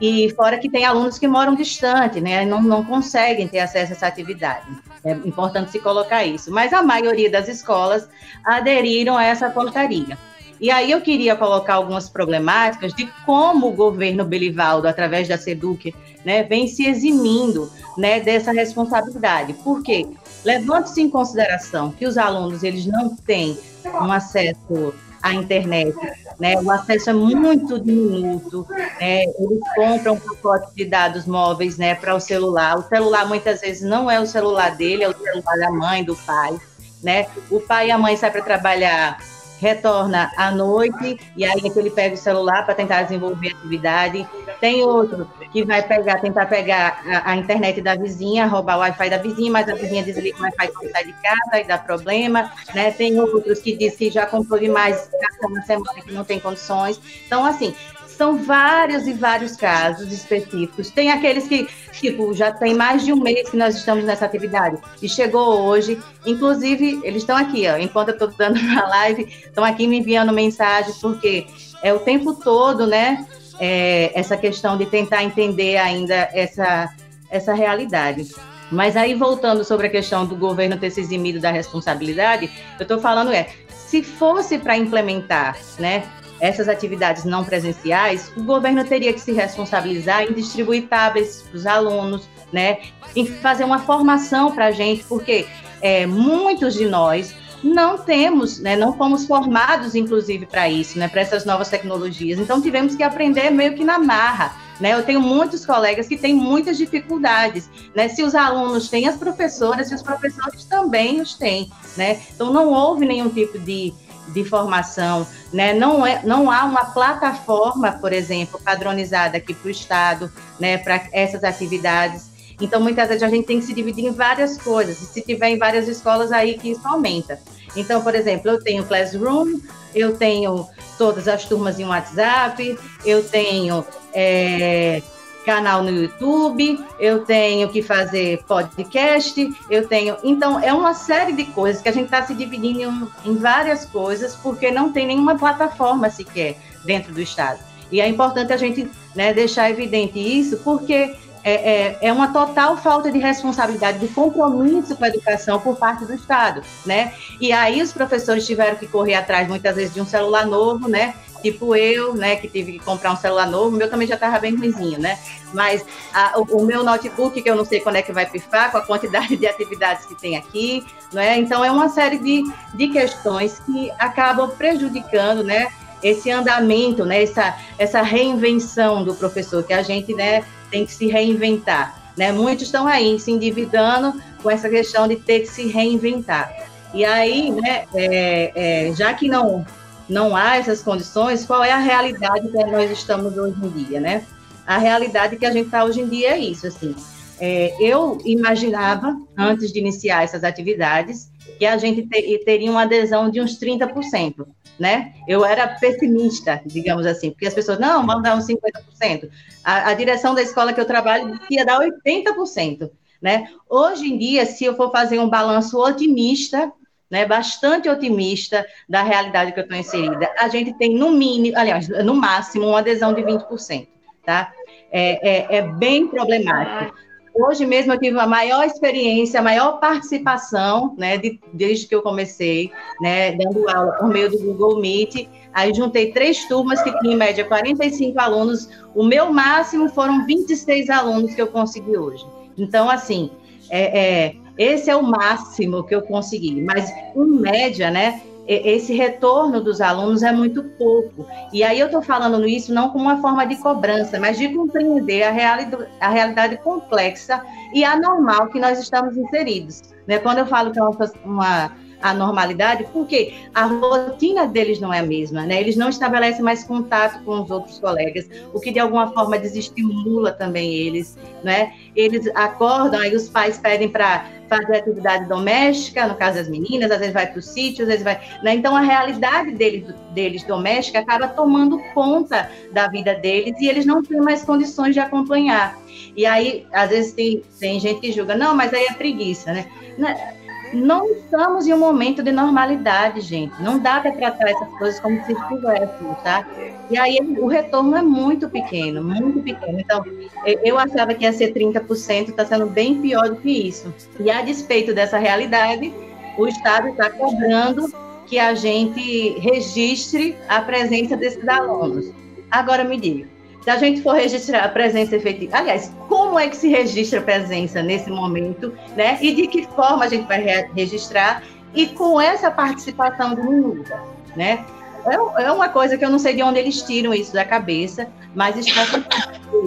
E fora que tem alunos que moram distante, né, não, não conseguem ter acesso a essa atividade. É importante se colocar isso. Mas a maioria das escolas aderiram a essa portaria. E aí eu queria colocar algumas problemáticas de como o governo Belivaldo, através da SEDUC, né, vem se eximindo né, dessa responsabilidade. Por quê? Levando-se em consideração que os alunos eles não têm um acesso à internet, né, o acesso é muito diminuto, né, eles compram um pacote de dados móveis né, para o celular. O celular muitas vezes não é o celular dele, é o celular da mãe, do pai. Né? O pai e a mãe saem para trabalhar retorna à noite e aí é que ele pega o celular para tentar desenvolver atividade. Tem outro que vai pegar, tentar pegar a, a, internet da vizinha, roubar o Wi-Fi da vizinha, mas a vizinha desliga o Wi-Fi quando sai de casa e dá problema, né? Tem outros que diz que já comprou demais na semana que não tem condições. Então, assim, são vários e vários casos específicos. Tem aqueles que, tipo, já tem mais de um mês que nós estamos nessa atividade e chegou hoje. Inclusive, eles estão aqui, ó, enquanto eu estou dando a live, estão aqui me enviando mensagem, porque é o tempo todo, né? É, essa questão de tentar entender ainda essa, essa realidade. Mas aí, voltando sobre a questão do governo ter se eximido da responsabilidade, eu estou falando é, se fosse para implementar, né, essas atividades não presenciais, o governo teria que se responsabilizar em distribuir tablets para os alunos, né, em fazer uma formação para a gente, porque é, muitos de nós não temos, né, não fomos formados, inclusive, para isso, né, para essas novas tecnologias. Então, tivemos que aprender meio que na marra. Né? Eu tenho muitos colegas que têm muitas dificuldades. Né? Se os alunos têm, as professoras e os professores também os têm. Né? Então, não houve nenhum tipo de, de formação, né? não, é, não há uma plataforma, por exemplo, padronizada aqui para o Estado, né, para essas atividades. Então, muitas vezes a gente tem que se dividir em várias coisas, e se tiver em várias escolas, aí que isso aumenta. Então, por exemplo, eu tenho Classroom, eu tenho todas as turmas em WhatsApp, eu tenho é, canal no YouTube, eu tenho que fazer podcast, eu tenho. Então, é uma série de coisas que a gente está se dividindo em, várias coisas, porque não tem nenhuma plataforma sequer dentro do Estado. E é importante a gente né, deixar evidente isso, porque é, é, é, uma total falta de responsabilidade, de compromisso com a educação por parte do Estado, né? E aí os professores tiveram que correr atrás, muitas vezes, de um celular novo, né? Tipo eu, né, que tive que comprar um celular novo, o meu também já estava bem ruimzinho, né? Mas a, o, o, meu notebook, que eu não sei quando é que vai pifar, com a quantidade de atividades que tem aqui, né? Então é uma série de, de questões que acabam prejudicando, né? Esse andamento, né? Essa, essa reinvenção do professor, que a gente, né, tem que se reinventar, né? Muitos estão aí se endividando com essa questão de ter que se reinventar. E aí, né, é, é, já que não não há essas condições, qual é a realidade que nós estamos hoje em dia, né? A realidade que a gente está hoje em dia é isso, assim. é, eu imaginava, antes de iniciar essas atividades, que a gente ter, teria uma adesão de uns 30%, né? Eu era pessimista, digamos assim, porque as pessoas, não, vamos dar uns 50%. A, a direção da escola que eu trabalho ia dar 80%, né? Hoje em dia, se eu for fazer um balanço otimista, né, bastante otimista da realidade que eu estou inserida, a gente tem no mínimo, aliás, no máximo, uma adesão de 20%, tá? É, é, é bem problemático. Hoje mesmo eu tive a maior experiência, a maior participação, né, de, desde que eu comecei, né, dando aula por meio do Google Meet. Aí juntei três turmas que tinham em média 45 alunos. O meu máximo foram 26 alunos que eu consegui hoje. Então, assim, é, é, esse é o máximo que eu consegui. Mas, em média, né, esse retorno dos alunos é muito pouco. E aí eu estou falando isso não como uma forma de cobrança, mas de compreender a, reali a realidade complexa e anormal que nós estamos inseridos. Né? Quando eu falo que é uma, uma a normalidade, porque a rotina deles não é a mesma, né? Eles não estabelecem mais contato com os outros colegas, o que de alguma forma desestimula também eles, né? Eles acordam, aí os pais pedem para fazer atividade doméstica, no caso das meninas, às vezes vai para o sítio, às vezes vai. Né? Então a realidade deles, deles doméstica acaba tomando conta da vida deles e eles não têm mais condições de acompanhar. E aí, às vezes, tem, tem gente que julga, não, mas aí é preguiça, né? Não estamos em um momento de normalidade, gente. Não dá para tratar essas coisas como se estivéssemos, tá? E aí o retorno é muito pequeno, muito pequeno. Então, eu achava que ia ser 30%, está sendo bem pior do que isso. E a despeito dessa realidade, o Estado está cobrando que a gente registre a presença desses alunos. Agora me diga, se a gente for registrar a presença efetiva, aliás, como é que se registra a presença nesse momento, né? E de que forma a gente vai re registrar e com essa participação diminuída, né? É, é uma coisa que eu não sei de onde eles tiram isso da cabeça, mas está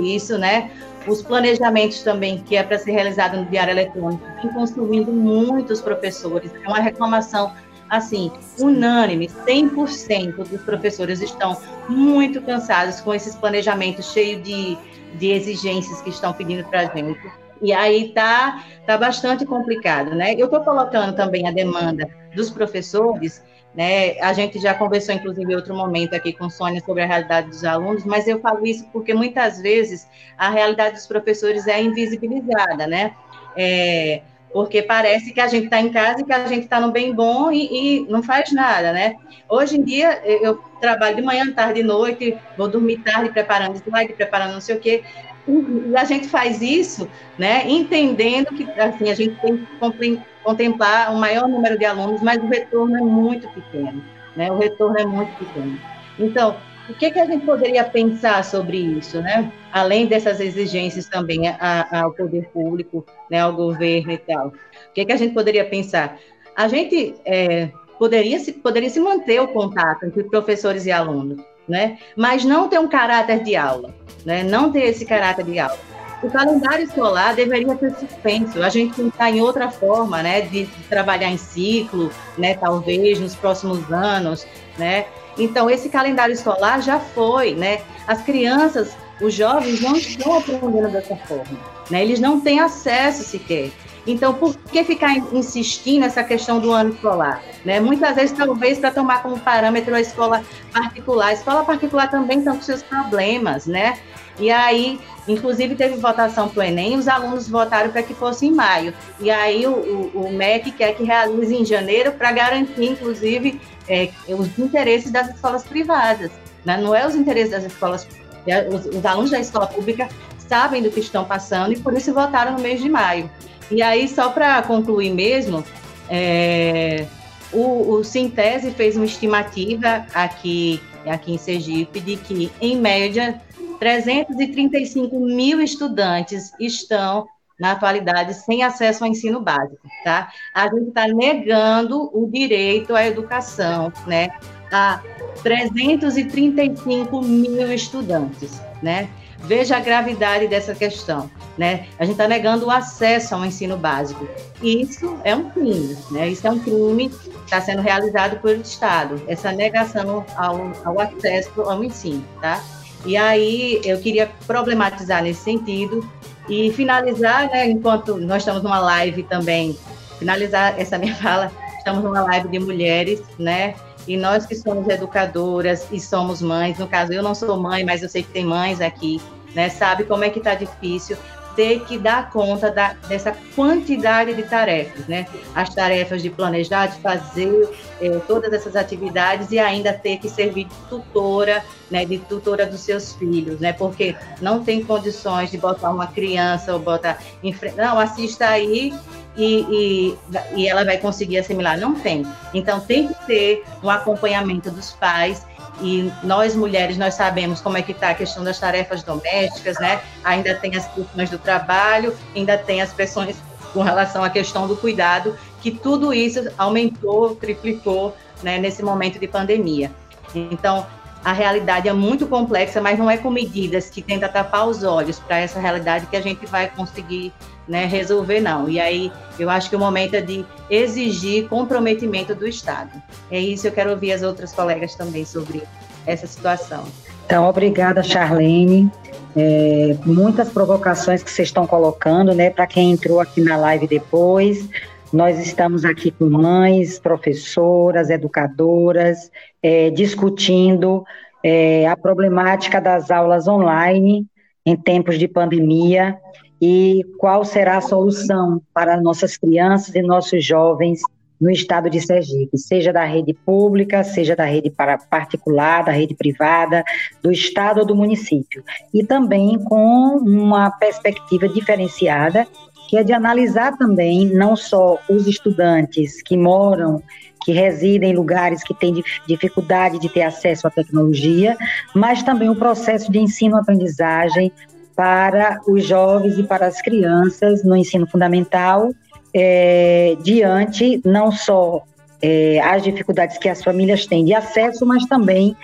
isso, né? Os planejamentos também, que é para ser realizado no diário eletrônico, vem consumindo muitos professores. É uma reclamação assim, unânime, 100% dos professores estão muito cansados com esses planejamentos cheios de, de exigências que estão pedindo para a gente. E aí tá, tá bastante complicado, né? Eu estou colocando também a demanda dos professores, né? A gente já conversou, inclusive, em outro momento aqui com Sônia sobre a realidade dos alunos, mas eu falo isso porque muitas vezes a realidade dos professores é invisibilizada, né? É, porque parece que a gente está em casa e que a gente está no bem bom e, e, não faz nada, né? Hoje em dia, eu trabalho de manhã, tarde e noite, vou dormir tarde preparando slide, preparando não sei o quê, e a gente faz isso, né, entendendo que, assim, a gente tem que contemplar o maior número de alunos, mas o retorno é muito pequeno, né? O retorno é muito pequeno. Então, o que, que a gente poderia pensar sobre isso, né? Além dessas exigências também ao poder público, né, ao governo e tal. O que, que a gente poderia pensar? A gente é, poderia, se, poderia se manter o contato entre professores e alunos, né? Mas não ter um caráter de aula, né? Não ter esse caráter de aula. O calendário escolar deveria ser suspenso. A gente pensar em outra forma, né, de trabalhar em ciclo, né, talvez nos próximos anos, né, então, esse calendário escolar já foi, né? As crianças, os jovens não estão aprendendo dessa forma, né? Eles não têm acesso sequer. Então, por que ficar insistindo nessa questão do ano escolar? Né? Muitas vezes, talvez, para tomar como parâmetro a escola particular. A escola particular também tem os seus problemas, né? E aí, inclusive, teve votação para o Enem, os alunos votaram para que fosse em maio. E aí, o, o, o MEC quer que realize em janeiro para garantir, inclusive, é, os interesses das escolas privadas. Né? Não é os interesses das escolas é, os, os alunos da escola pública sabem do que estão passando e por isso votaram no mês de maio. E aí, só para concluir mesmo, é, o, o Sintese fez uma estimativa aqui, aqui em Sergipe de que, em média, 335 mil estudantes estão na atualidade sem acesso ao ensino básico, tá? A gente está negando o direito à educação, né? A 335 mil estudantes, né? Veja a gravidade dessa questão, né? A gente está negando o acesso ao ensino básico. Isso é um crime, né? Isso é um crime que está sendo realizado pelo Estado, essa negação ao, ao acesso ao ensino, tá? E aí eu queria problematizar nesse sentido e finalizar, né, enquanto nós estamos numa live também, finalizar essa minha fala, estamos numa live de mulheres, né? E nós que somos educadoras e somos mães, no caso eu não sou mãe, mas eu sei que tem mães aqui, né? Sabe como é que está difícil ter que dar conta da, dessa quantidade de tarefas, né? As tarefas de planejar, de fazer é, todas essas atividades e ainda ter que servir de tutora, né? De tutora dos seus filhos, né? Porque não tem condições de botar uma criança ou botar em frente, não, assista aí e, e, e ela vai conseguir assimilar. Não tem. Então tem que ter um acompanhamento dos pais e nós mulheres nós sabemos como é que está a questão das tarefas domésticas, né? Ainda tem as questões do trabalho, ainda tem as pressões com relação à questão do cuidado, que tudo isso aumentou, triplicou, né, nesse momento de pandemia. Então, a realidade é muito complexa, mas não é com medidas que tentam tapar os olhos para essa realidade que a gente vai conseguir né, resolver, não. E aí eu acho que o momento é de exigir comprometimento do Estado. É isso, eu quero ouvir as outras colegas também sobre essa situação. Então, obrigada, Charlene. É, muitas provocações que vocês estão colocando, né, para quem entrou aqui na live depois. Nós estamos aqui com mães, professoras, educadoras, é, discutindo é, a problemática das aulas online em tempos de pandemia e qual será a solução para nossas crianças e nossos jovens no estado de Sergipe, seja da rede pública, seja da rede particular, da rede privada, do estado ou do município. E também com uma perspectiva diferenciada, que é de analisar também não só os estudantes que moram que residem em lugares que têm dificuldade de ter acesso à tecnologia, mas também o processo de ensino-aprendizagem para os jovens e para as crianças no ensino fundamental é, diante não só é, as dificuldades que as famílias têm de acesso, mas também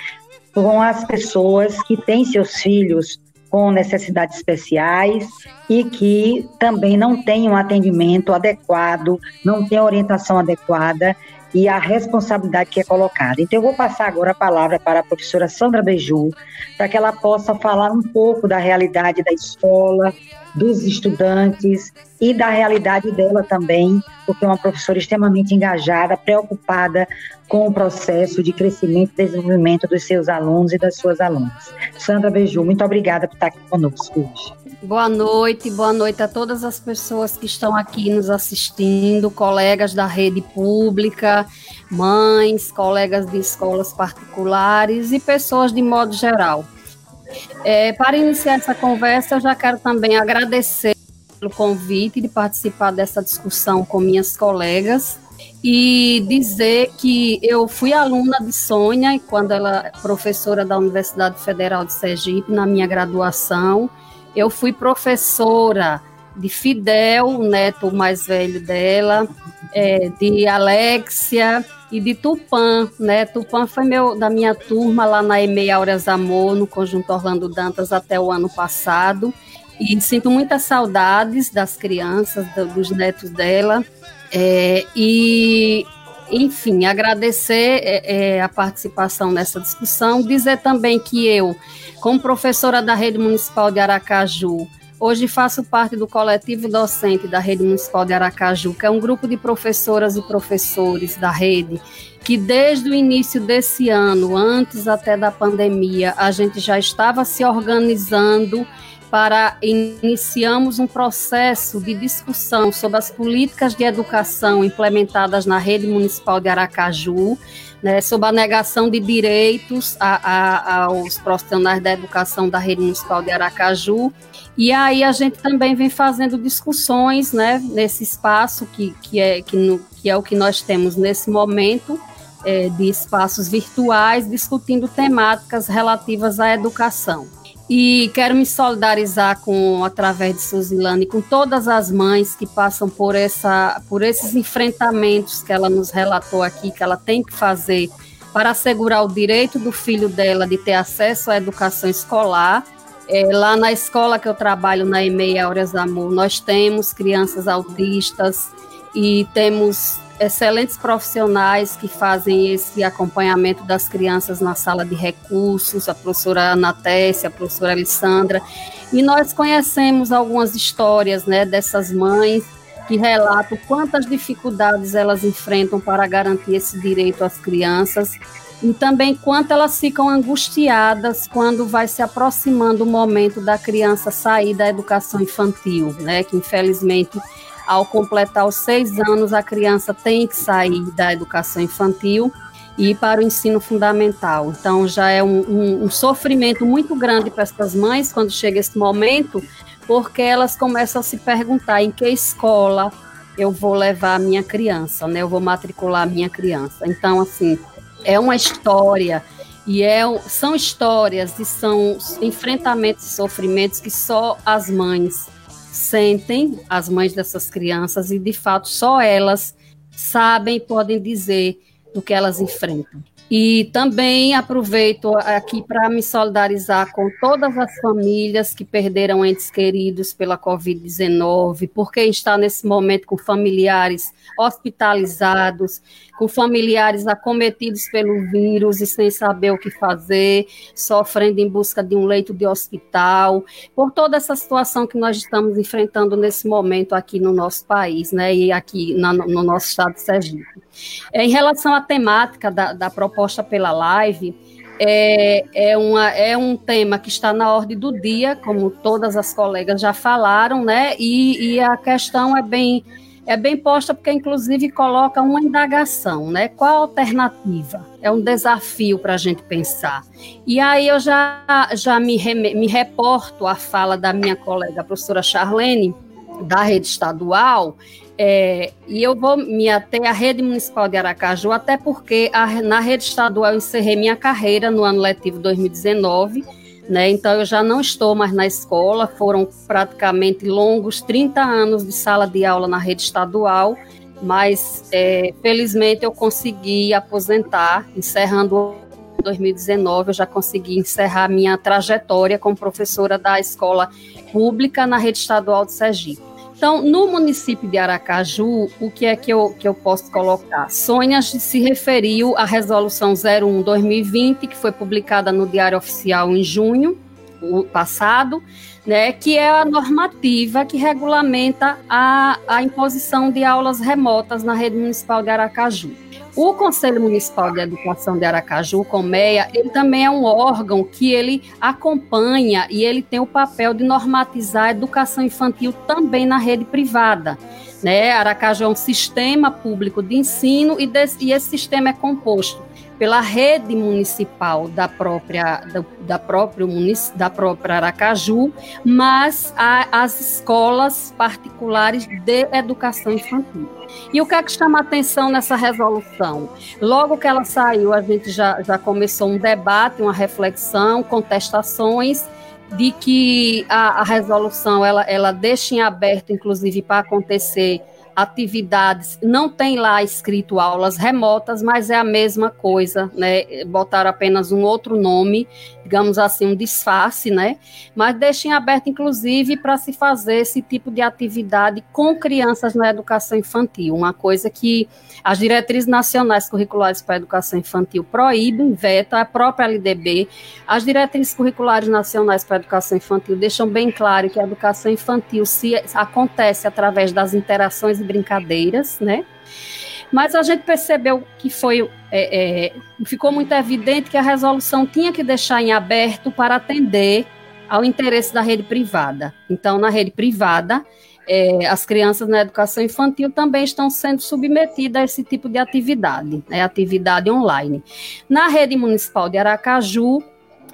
com as pessoas que têm seus filhos com necessidades especiais e que também não têm um atendimento adequado, não têm orientação adequada e a responsabilidade que é colocada. Então, eu vou passar agora a palavra para a professora Sandra Beju, para que ela possa falar um pouco da realidade da escola, dos estudantes e da realidade dela também, porque é uma professora extremamente engajada, preocupada com o processo de crescimento e desenvolvimento dos seus alunos e das suas alunas. Sandra Beju, muito obrigada por estar aqui conosco hoje. Boa noite, boa noite a todas as pessoas que estão aqui nos assistindo, colegas da rede pública, mães, colegas de escolas particulares e pessoas de modo geral. É, para iniciar essa conversa, eu já quero também agradecer pelo convite de participar dessa discussão com minhas colegas e dizer que eu fui aluna de Sônia quando ela é professora da Universidade Federal de Sergipe na minha graduação. Eu fui professora de Fidel, o neto mais velho dela, é, de Alexia e de Tupã, né? Tupã foi meu, da minha turma lá na EMEI Aureas Amor, no Conjunto Orlando Dantas, até o ano passado. E sinto muitas saudades das crianças, dos netos dela. É, e, enfim, agradecer é, é, a participação nessa discussão. Dizer também que eu, como professora da Rede Municipal de Aracaju, Hoje faço parte do coletivo docente da Rede Municipal de Aracaju, que é um grupo de professoras e professores da rede, que desde o início desse ano, antes até da pandemia, a gente já estava se organizando para iniciamos um processo de discussão sobre as políticas de educação implementadas na rede municipal de Aracaju, né, sobre a negação de direitos a, a, aos profissionais da educação da rede municipal de Aracaju e aí a gente também vem fazendo discussões, né, nesse espaço que, que, é, que, no, que é o que nós temos nesse momento, é, de espaços virtuais, discutindo temáticas relativas à educação. E quero me solidarizar com, através de Suzilane, com todas as mães que passam por, essa, por esses enfrentamentos que ela nos relatou aqui, que ela tem que fazer para assegurar o direito do filho dela de ter acesso à educação escolar. É, lá na escola que eu trabalho, na EMEI Aureas Amor, nós temos crianças autistas e temos excelentes profissionais que fazem esse acompanhamento das crianças na sala de recursos, a professora Anatécia, a professora Alessandra, e nós conhecemos algumas histórias né, dessas mães que relatam quantas dificuldades elas enfrentam para garantir esse direito às crianças e também quanto elas ficam angustiadas quando vai se aproximando o momento da criança sair da educação infantil, né? Que infelizmente ao completar os seis anos a criança tem que sair da educação infantil e ir para o ensino fundamental. Então já é um, um, um sofrimento muito grande para essas mães quando chega esse momento, porque elas começam a se perguntar em que escola eu vou levar a minha criança, né? Eu vou matricular a minha criança. Então assim é uma história e é, são histórias e são enfrentamentos e sofrimentos que só as mães sentem, as mães dessas crianças, e de fato só elas sabem e podem dizer do que elas enfrentam. E também aproveito aqui para me solidarizar com todas as famílias que perderam entes queridos pela Covid-19, porque está nesse momento com familiares hospitalizados, com familiares acometidos pelo vírus e sem saber o que fazer, sofrendo em busca de um leito de hospital, por toda essa situação que nós estamos enfrentando nesse momento aqui no nosso país, né, e aqui na, no nosso estado de Sergipe. É, em relação à temática da, da proposta pela live, é, é, uma, é um tema que está na ordem do dia, como todas as colegas já falaram, né? E, e a questão é bem é bem posta porque, inclusive, coloca uma indagação, né? Qual a alternativa? É um desafio para a gente pensar. E aí eu já, já me, me reporto à fala da minha colega, a professora Charlene, da rede estadual, é, e eu vou me ater à rede municipal de Aracaju, até porque a, na rede estadual eu encerrei minha carreira no ano letivo 2019 né? Então eu já não estou mais na escola, foram praticamente longos 30 anos de sala de aula na rede estadual, mas é, felizmente eu consegui aposentar, encerrando 2019, eu já consegui encerrar minha trajetória como professora da escola pública na rede estadual de Sergipe. Então, no município de Aracaju, o que é que eu, que eu posso colocar? Sônia se referiu à resolução 01-2020, que foi publicada no Diário Oficial em junho passado, né, que é a normativa que regulamenta a, a imposição de aulas remotas na rede municipal de Aracaju. O Conselho Municipal de Educação de Aracaju, Colmeia, ele também é um órgão que ele acompanha e ele tem o papel de normatizar a educação infantil também na rede privada. Né? Aracaju é um sistema público de ensino e, desse, e esse sistema é composto pela rede municipal da própria da, da da própria Aracaju, mas a, as escolas particulares de educação infantil. E o que é que chama atenção nessa resolução? Logo que ela saiu, a gente já, já começou um debate, uma reflexão, contestações de que a, a resolução ela, ela deixa em aberto, inclusive, para acontecer atividades, não tem lá escrito aulas remotas, mas é a mesma coisa, né? Botaram apenas um outro nome, digamos assim, um disfarce, né? Mas deixem aberto, inclusive, para se fazer esse tipo de atividade com crianças na educação infantil, uma coisa que as diretrizes nacionais curriculares para a educação infantil proíbem, vetam, a própria LDB, as diretrizes curriculares nacionais para a educação infantil deixam bem claro que a educação infantil se acontece através das interações brincadeiras, né? Mas a gente percebeu que foi é, é, ficou muito evidente que a resolução tinha que deixar em aberto para atender ao interesse da rede privada. Então, na rede privada, é, as crianças na educação infantil também estão sendo submetidas a esse tipo de atividade, né, atividade online. Na rede municipal de Aracaju,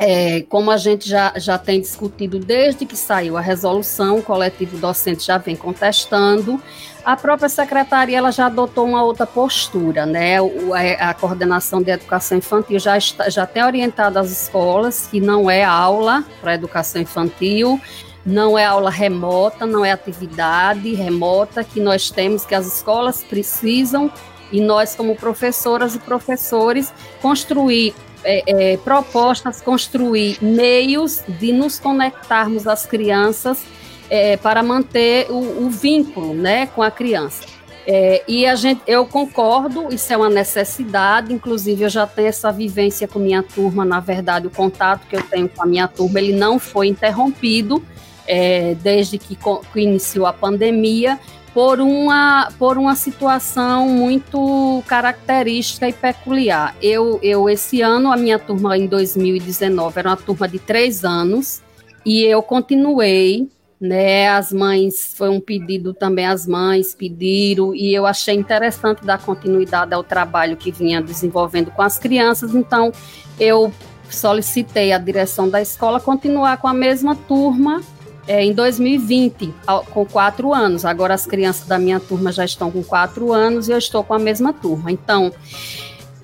é, como a gente já, já tem discutido desde que saiu a resolução, o coletivo docente já vem contestando, a própria secretaria ela já adotou uma outra postura, né? O, a, a, coordenação de educação infantil já, está, já tem orientado as escolas que não é aula para educação infantil, não é aula remota, não é atividade remota que nós temos, que as escolas precisam e nós, como professoras e professores, construir é, é, propostas, construir meios de nos conectarmos às crianças é, para manter o, o, vínculo né, com a criança. É, e a gente, eu concordo, isso é uma necessidade, inclusive eu já tenho essa vivência com minha turma, na verdade, o contato que eu tenho com a minha turma, ele não foi interrompido é, desde que, que iniciou a pandemia, por uma, por uma situação muito característica e peculiar. Eu, eu, esse ano, a minha turma em 2019 era uma turma de três anos, e eu continuei né? As mães, foi um pedido também, as mães pediram, e eu achei interessante dar continuidade ao trabalho que vinha desenvolvendo com as crianças, então eu solicitei à direção da escola continuar com a mesma turma é, em 2020, com quatro anos. Agora as crianças da minha turma já estão com quatro anos e eu estou com a mesma turma. Então,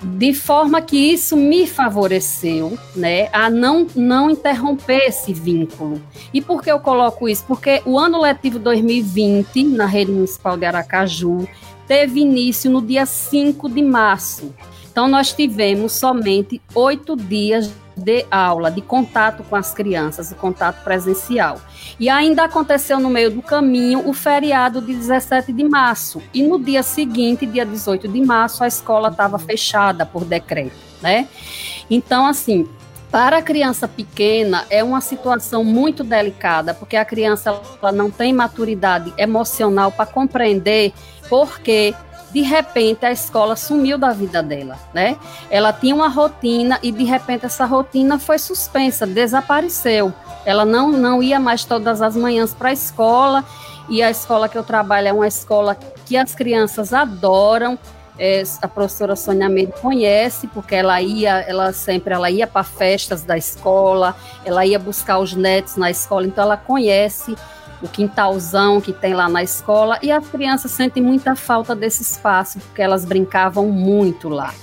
de forma que isso me favoreceu, né, a não, não interromper esse vínculo. E por que eu coloco isso? Porque o ano letivo 2020, na rede municipal de Aracaju, teve início no dia 5 de março. Então, nós tivemos somente oito dias de aula, de contato com as crianças, o contato presencial. E ainda aconteceu no meio do caminho o feriado de 17 de março. E no dia seguinte, dia 18 de março, a escola estava fechada por decreto, né? Então, assim, para a criança pequena é uma situação muito delicada, porque a criança ela não tem maturidade emocional para compreender por que de repente a escola sumiu da vida dela, né? Ela tinha uma rotina e de repente essa rotina foi suspensa, desapareceu. Ela não, não ia mais todas as manhãs para a escola e a escola que eu trabalho é uma escola que as crianças adoram. É, a professora Sônia Meire conhece, porque ela ia, ela sempre ela ia para festas da escola, ela ia buscar os netos na escola, então ela conhece o quintalzão que tem lá na escola, e as crianças sentem muita falta desse espaço, porque elas brincavam muito lá.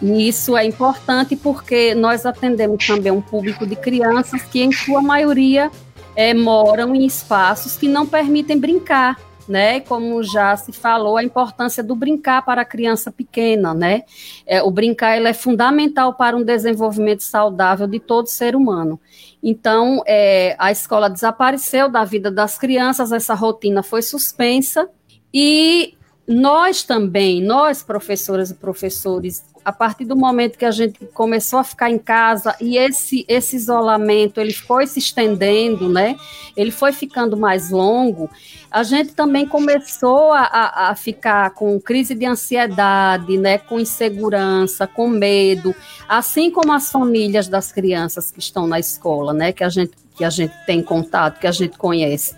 E isso é importante porque nós atendemos também um público de crianças que, em sua maioria, é, moram em espaços que não permitem brincar né? Como já se falou, a importância do brincar para a criança pequena, né? É, o brincar ele é fundamental para um desenvolvimento saudável de todo ser humano. Então, é, a escola desapareceu da vida das crianças, essa rotina foi suspensa. E nós também, nós professoras e professores, a partir do momento que a gente começou a ficar em casa e esse, esse isolamento ele foi se estendendo, né? Ele foi ficando mais longo. A gente também começou a, a ficar com crise de ansiedade, né? Com insegurança, com medo, assim como as famílias das crianças que estão na escola, né? Que a gente que a gente tem contato, que a gente conhece.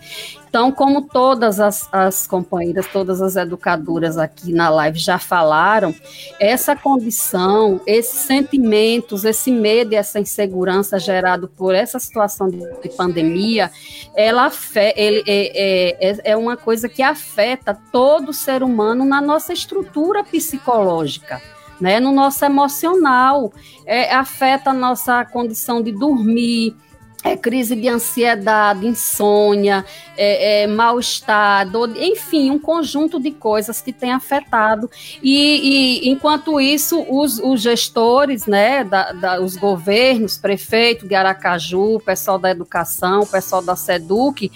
Então, como todas as, as companheiras, todas as educadoras aqui na live já falaram, essa condição, esses sentimentos, esse medo e essa insegurança gerado por essa situação de, de pandemia, ela ele, é, é, é uma coisa que afeta todo ser humano na nossa estrutura psicológica. Né, no nosso emocional, é, afeta a nossa condição de dormir, é, crise de ansiedade, insônia, é, é, mal-estar, enfim, um conjunto de coisas que tem afetado. E, e enquanto isso, os, os gestores, né, da, da, os governos, prefeito de Aracaju, pessoal da educação, pessoal da SEDUC,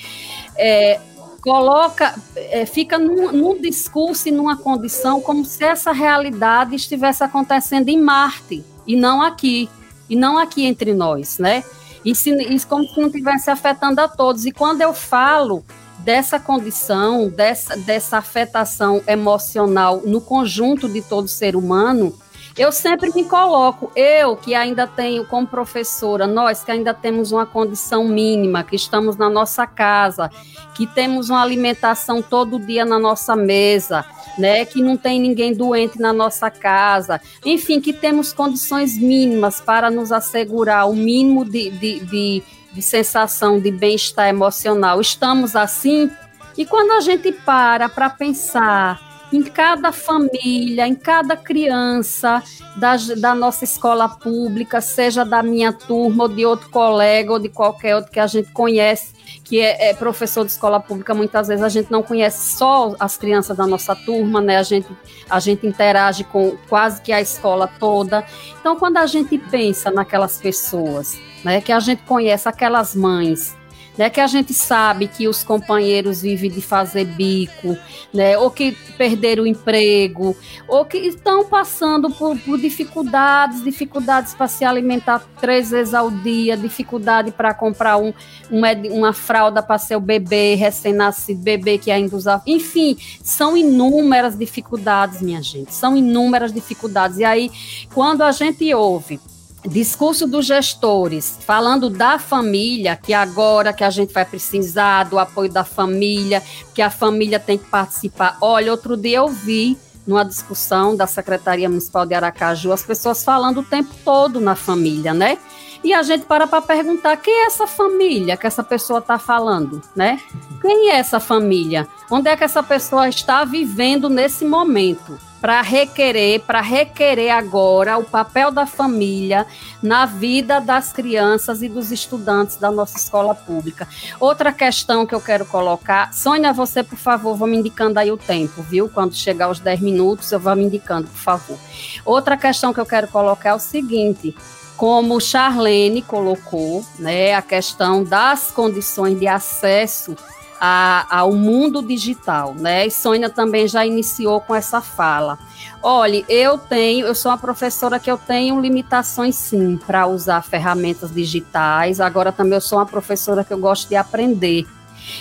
é, coloca, é, fica num, num, discurso e numa condição como se essa realidade estivesse acontecendo em Marte e não aqui, e não aqui entre nós, né? E se, isso como se não estivesse afetando a todos. E quando eu falo dessa condição, dessa, dessa afetação emocional no conjunto de todo ser humano, eu sempre me coloco, eu que ainda tenho como professora, nós que ainda temos uma condição mínima, que estamos na nossa casa, que temos uma alimentação todo dia na nossa mesa, né, que não tem ninguém doente na nossa casa, enfim, que temos condições mínimas para nos assegurar o mínimo de, de, de, de sensação de bem-estar emocional. Estamos assim? E quando a gente para para pensar em cada família, em cada criança da, da nossa escola pública, seja da minha turma ou de outro colega ou de qualquer outro que a gente conhece, que é, é, professor de escola pública, muitas vezes a gente não conhece só as crianças da nossa turma, né? A gente, a gente interage com quase que a escola toda. Então, quando a gente pensa naquelas pessoas, né, que a gente conhece, aquelas mães, né, que a gente sabe que os companheiros vivem de fazer bico, né, ou que perderam o emprego, ou que estão passando por, por dificuldades, dificuldades para se alimentar três vezes ao dia, dificuldade para comprar um, uma, uma fralda para seu bebê recém-nascido, bebê que ainda usa. Enfim, são inúmeras dificuldades, minha gente, são inúmeras dificuldades. E aí, quando a gente ouve discurso dos gestores falando da família, que agora que a gente vai precisar do apoio da família, que a família tem que participar. Olha, outro dia eu vi numa discussão da Secretaria Municipal de Aracaju as pessoas falando o tempo todo na família, né? E a gente para para perguntar quem é essa família que essa pessoa está falando, né? Quem é essa família? Onde é que essa pessoa está vivendo nesse momento? para requerer, para requerer agora o papel da família na vida das crianças e dos estudantes da nossa escola pública. Outra questão que eu quero colocar, Sônia, você, por favor, vá me indicando aí o tempo, viu? Quando chegar aos 10 minutos, eu vou me indicando, por favor. Outra questão que eu quero colocar é o seguinte: como Charlene colocou, né, a questão das condições de acesso a, ao mundo digital, né? E Sônia também já iniciou com essa fala. Olhe, eu tenho, eu sou uma professora que eu tenho limitações sim para usar ferramentas digitais. Agora também eu sou uma professora que eu gosto de aprender.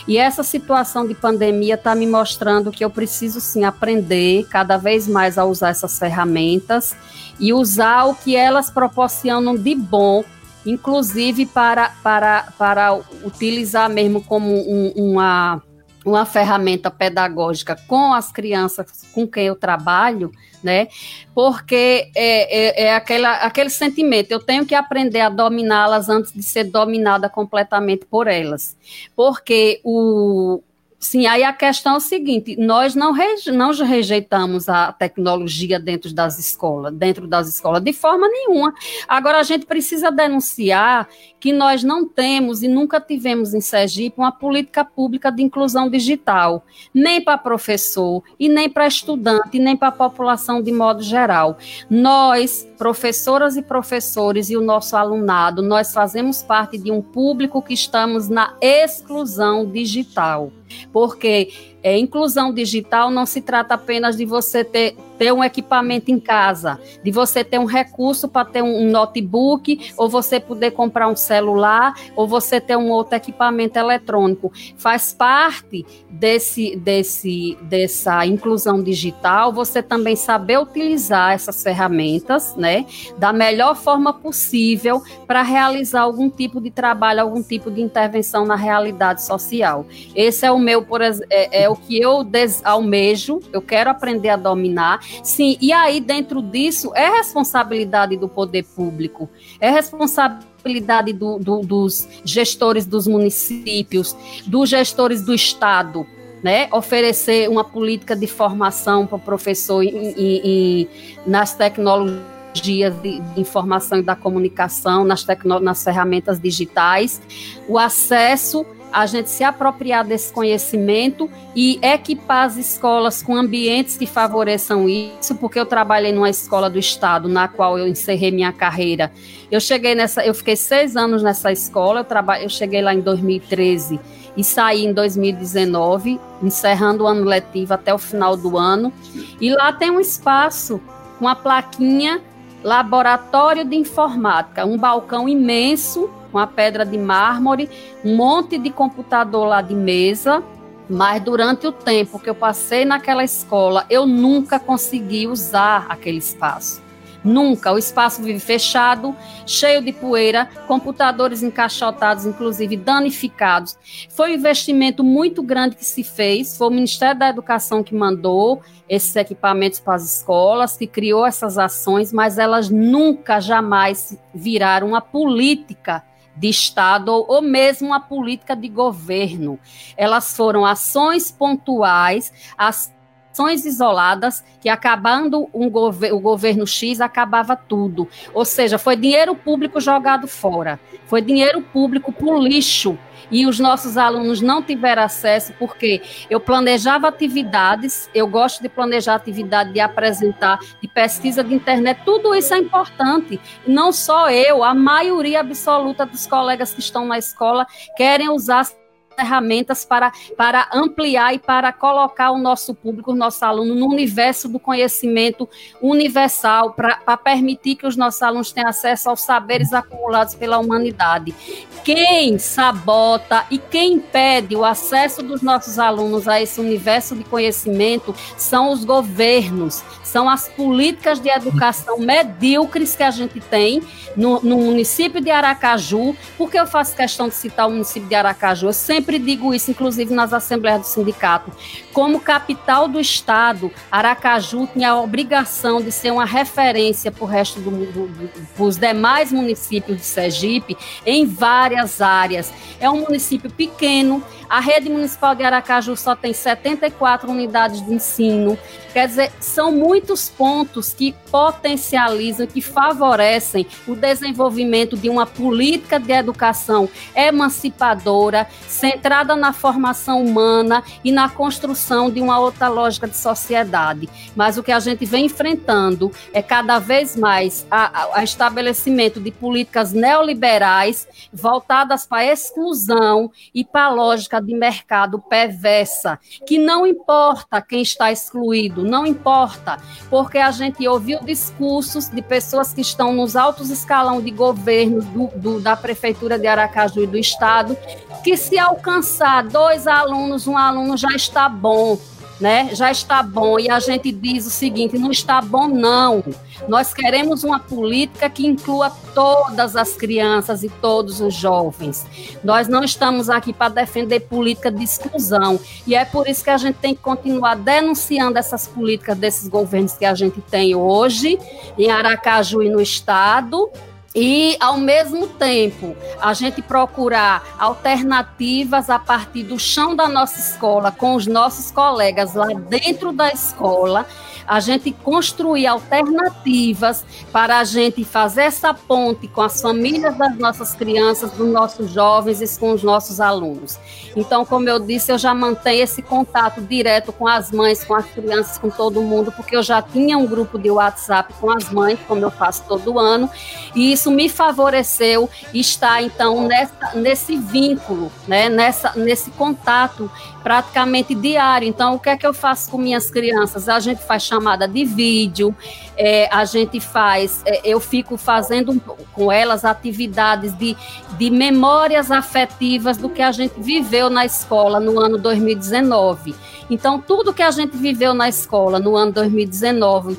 E essa situação de pandemia está me mostrando que eu preciso sim aprender cada vez mais a usar essas ferramentas e usar o que elas proporcionam de bom inclusive para, para, para utilizar mesmo como um, uma, uma ferramenta pedagógica com as crianças com quem eu trabalho, né? Porque é, é, é aquela, aquele sentimento, eu tenho que aprender a dominá-las antes de ser dominada completamente por elas. Porque o, Sim, aí a questão é o seguinte: nós não, reje, não rejeitamos a tecnologia dentro das escolas, dentro das escolas, de forma nenhuma. Agora a gente precisa denunciar que nós não temos e nunca tivemos em Sergipe uma política pública de inclusão digital, nem para professor, e nem para estudante, e nem para a população de modo geral. Nós, professoras e professores e o nosso alunado, nós fazemos parte de um público que estamos na exclusão digital porque é, inclusão digital não se trata apenas de você ter, ter um equipamento em casa, de você ter um recurso para ter um notebook, ou você poder comprar um celular, ou você ter um outro equipamento eletrônico. Faz parte desse, desse, dessa inclusão digital você também saber utilizar essas ferramentas, né, da melhor forma possível para realizar algum tipo de trabalho, algum tipo de intervenção na realidade social. Esse é o meu, por é, é o que eu almejo, eu quero aprender a dominar. Sim, e aí dentro disso é responsabilidade do poder público, é responsabilidade do, do, dos gestores dos municípios, dos gestores do Estado, né, oferecer uma política de formação para o professor em, em, em, nas tecnologias de, informação e da comunicação, nas, nas ferramentas digitais, o acesso a gente se apropriar desse conhecimento e equipar as escolas com ambientes que favoreçam isso, porque eu trabalhei numa escola do estado na qual eu encerrei minha carreira. Eu cheguei nessa, eu fiquei seis anos nessa escola, eu, eu cheguei lá em 2013 e saí em 2019, encerrando o ano letivo até o final do ano. E lá tem um espaço com a plaquinha Laboratório de Informática, um balcão imenso uma pedra de mármore, um monte de computador lá de mesa, mas durante o tempo que eu passei naquela escola, eu nunca consegui usar aquele espaço. Nunca. O espaço vive fechado, cheio de poeira, computadores encaixotados, inclusive danificados. Foi um investimento muito grande que se fez. Foi o Ministério da Educação que mandou esses equipamentos para as escolas, que criou essas ações, mas elas nunca, jamais viraram uma política de Estado ou mesmo uma política de governo. Elas foram ações pontuais, ações isoladas que acabando um gover o governo X acabava tudo. Ou seja, foi dinheiro público jogado fora, foi dinheiro público para o lixo e os nossos alunos não tiveram acesso porque eu planejava atividades, eu gosto de planejar atividade, de apresentar, de pesquisa de internet, tudo isso é importante. Não só eu, a maioria absoluta dos colegas que estão na escola querem usar ferramentas para, para ampliar e para colocar o nosso público, o nosso aluno, no universo do conhecimento universal, para, permitir que os nossos alunos tenham acesso aos saberes acumulados pela humanidade. Quem sabota e quem impede o acesso dos nossos alunos a esse universo de conhecimento são os governos, são as políticas de educação medíocres que a gente tem no, no município de Aracaju. Por que eu faço questão de citar o município de Aracaju? Eu sempre digo isso, inclusive nas assembleias do sindicato. Como capital do Estado, Aracaju tinha a obrigação de ser uma referência para o resto do, dos demais municípios de Sergipe em várias áreas. É um município pequeno, a rede municipal de Aracaju só tem 74 unidades de ensino. Quer dizer, são muitos pontos que potencializam, que favorecem o desenvolvimento de uma política de educação emancipadora, centrada na formação humana e na construção de uma outra lógica de sociedade. Mas o que a gente vem enfrentando é cada vez mais a, estabelecimento de políticas neoliberais voltadas para a exclusão e para a lógica de mercado perversa, que não importa quem está excluído, não importa, porque a gente ouviu discursos de pessoas que estão nos altos escalão de governo do, do, da Prefeitura de Aracaju e do Estado, que se alcançar dois alunos, um aluno já está bom né? Já está bom. E a gente diz o seguinte: não está bom, não. Nós queremos uma política que inclua todas as crianças e todos os jovens. Nós não estamos aqui para defender política de exclusão. E é por isso que a gente tem que continuar denunciando essas políticas desses governos que a gente tem hoje, em Aracaju e no Estado, e, ao mesmo tempo, a gente procurar alternativas a partir do chão da nossa escola, com os nossos colegas lá dentro da escola, a gente construir alternativas para a gente fazer essa ponte com as famílias das nossas crianças, dos nossos jovens e com os nossos alunos. Então, como eu disse, eu já mantenho esse contato direto com as mães, com as crianças, com todo mundo, porque eu já tinha um grupo de WhatsApp com as mães, como eu faço todo ano, e isso me favoreceu estar, então, nessa, nesse vínculo, né, nessa, nesse contato praticamente diário. Então, o que é que eu faço com minhas crianças? A gente faz chamada de vídeo, é, a gente faz, é, eu fico fazendo com elas atividades de, de memórias afetivas do que a gente viveu na escola no ano 2019. Então, tudo que a gente viveu na escola no ano 2019,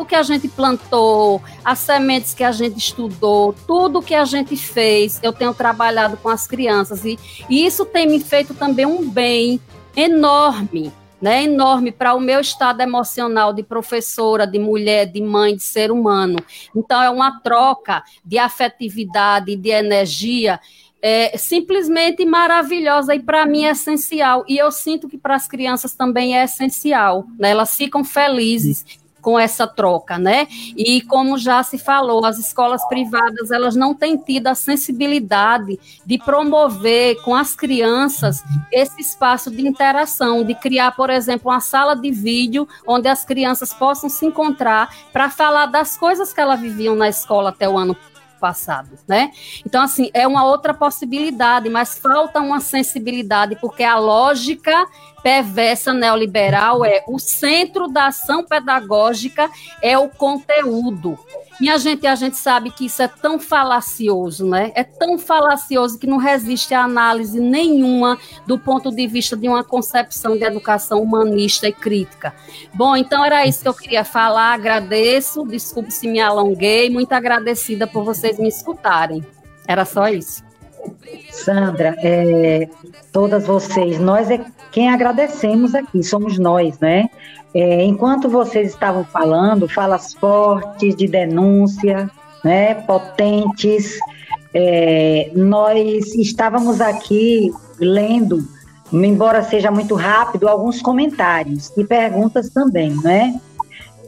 o que a gente plantou, as sementes que a gente estudou, tudo que a gente fez, eu tenho trabalhado com as crianças e, e isso tem me feito também um bem enorme, né, enorme para o meu estado emocional de professora, de mulher, de mãe, de ser humano. Então, é uma troca de afetividade, de energia é simplesmente maravilhosa e para mim é essencial. E eu sinto que para as crianças também é essencial. Né? Elas ficam felizes com essa troca, né? E como já se falou, as escolas privadas elas não têm tido a sensibilidade de promover com as crianças esse espaço de interação, de criar, por exemplo, uma sala de vídeo onde as crianças possam se encontrar para falar das coisas que elas viviam na escola até o ano passado, né? Então, assim, é uma outra possibilidade, mas falta uma sensibilidade, porque a lógica perversa neoliberal é o centro da ação pedagógica é o conteúdo. Minha gente, a gente sabe que isso é tão falacioso, né? É tão falacioso que não resiste a análise nenhuma do ponto de vista de uma concepção de educação humanista e crítica. Bom, então era isso que eu queria falar. Agradeço, desculpe se me alonguei, muito agradecida por vocês me escutarem. Era só isso. Sandra, é, todas vocês, nós é quem agradecemos aqui, somos nós, né? É, enquanto vocês estavam falando, falas fortes de denúncia, né, potentes, é, nós estávamos aqui lendo embora seja muito rápido, alguns comentários e perguntas também, né?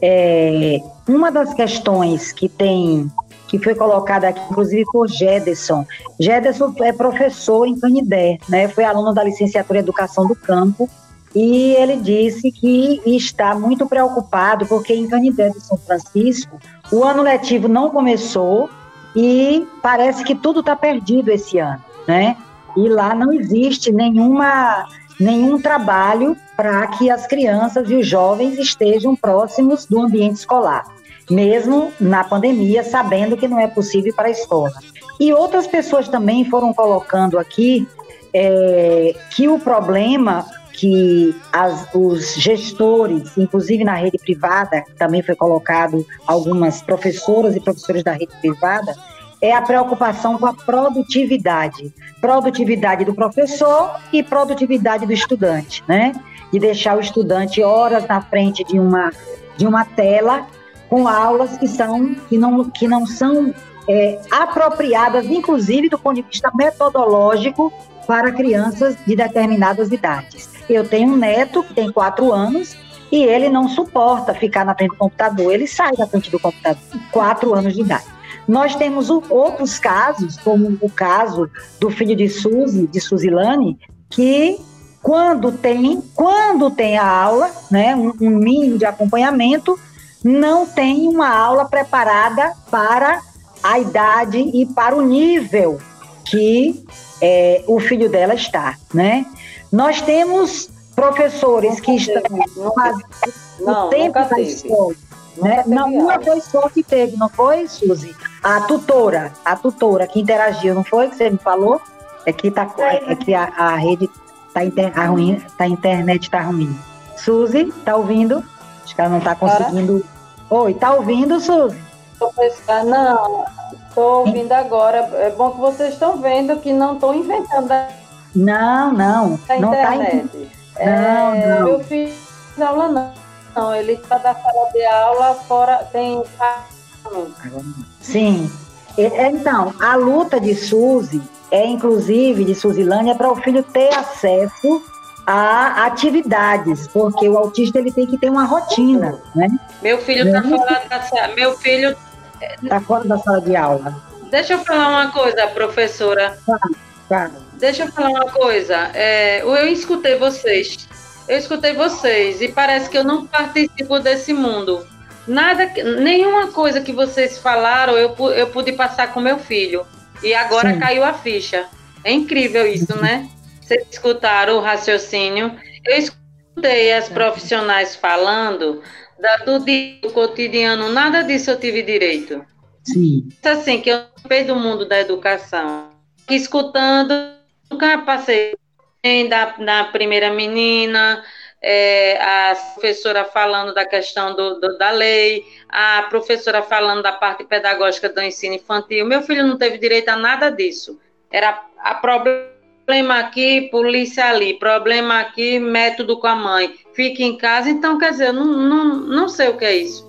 É, uma das questões que tem que foi colocada aqui, inclusive por Gederson. Gederson é professor em Canidé, né? Foi aluno da licenciatura em Educação do Campo e ele disse que está muito preocupado porque em Canidé de São Francisco o ano letivo não começou e parece que tudo está perdido esse ano, né? E lá não existe nenhuma nenhum trabalho para que as crianças e os jovens estejam próximos do ambiente escolar, mesmo na pandemia, sabendo que não é possível para a escola. E outras pessoas também foram colocando aqui é, que o problema que as, os gestores, inclusive na rede privada, também foi colocado algumas professoras e professores da rede privada, é a preocupação com a produtividade. Produtividade do professor e produtividade do estudante, né? De deixar o estudante horas na frente de uma, de uma tela com aulas que, são, que, não, que não são é, apropriadas, inclusive do ponto de vista metodológico, para crianças de determinadas idades. Eu tenho um neto que tem quatro anos e ele não suporta ficar na frente do computador, ele sai da frente do computador, quatro anos de idade. Nós temos outros casos, como o caso do filho de Suzy, de Suzilane, que quando tem, quando tem a aula, né, um, um mínimo de acompanhamento, não tem uma aula preparada para a idade e para o nível que é, o filho dela está, né? Nós temos professores que estão fazendo o tempo da escola. Né? Não, uma só que teve, não foi, Suzy? A tutora, a tutora que interagiu, não foi que você me falou? É que, tá, é que a, a rede tá, inter, a ruim, tá, a internet tá ruim. Suzy, tá ouvindo? Acho que ela não tá conseguindo. Oi, tá ouvindo, Suzy? Não, estou ouvindo agora. É bom que vocês estão vendo que não estou inventando a... Não, não. A não tá internet. Tá in... não, é, não. Meu filho não aula não. Não, ele está da sala de aula fora, tem. Sim. Então, a luta de Suzy é, inclusive, de Suzilânia, é para o filho ter acesso a atividades, porque o autista ele tem que ter uma rotina, né? Meu filho está fora da sala. Meu filho está fora da sala de aula. Deixa eu falar uma coisa, professora. Claro, claro. Deixa eu falar uma coisa. É, eu escutei vocês eu escutei vocês e parece que eu não participo desse mundo. Nada, nenhuma coisa que vocês falaram eu, eu pude passar com meu filho. E agora Sim. caiu a ficha. É incrível isso, né? Vocês escutaram o raciocínio. Eu escutei as profissionais falando da, do dia do cotidiano, nada disso eu tive direito. Sim. Assim, que eu não do mundo da educação. Escutando, nunca passei da, da primeira menina, é, a professora falando da questão do, do, da lei, a professora falando da parte pedagógica do ensino infantil. Meu filho não teve direito a nada disso. Era a problema aqui, polícia ali, problema aqui, método com a mãe. Fique em casa. Então, quer dizer, eu não, não, não sei o que é isso.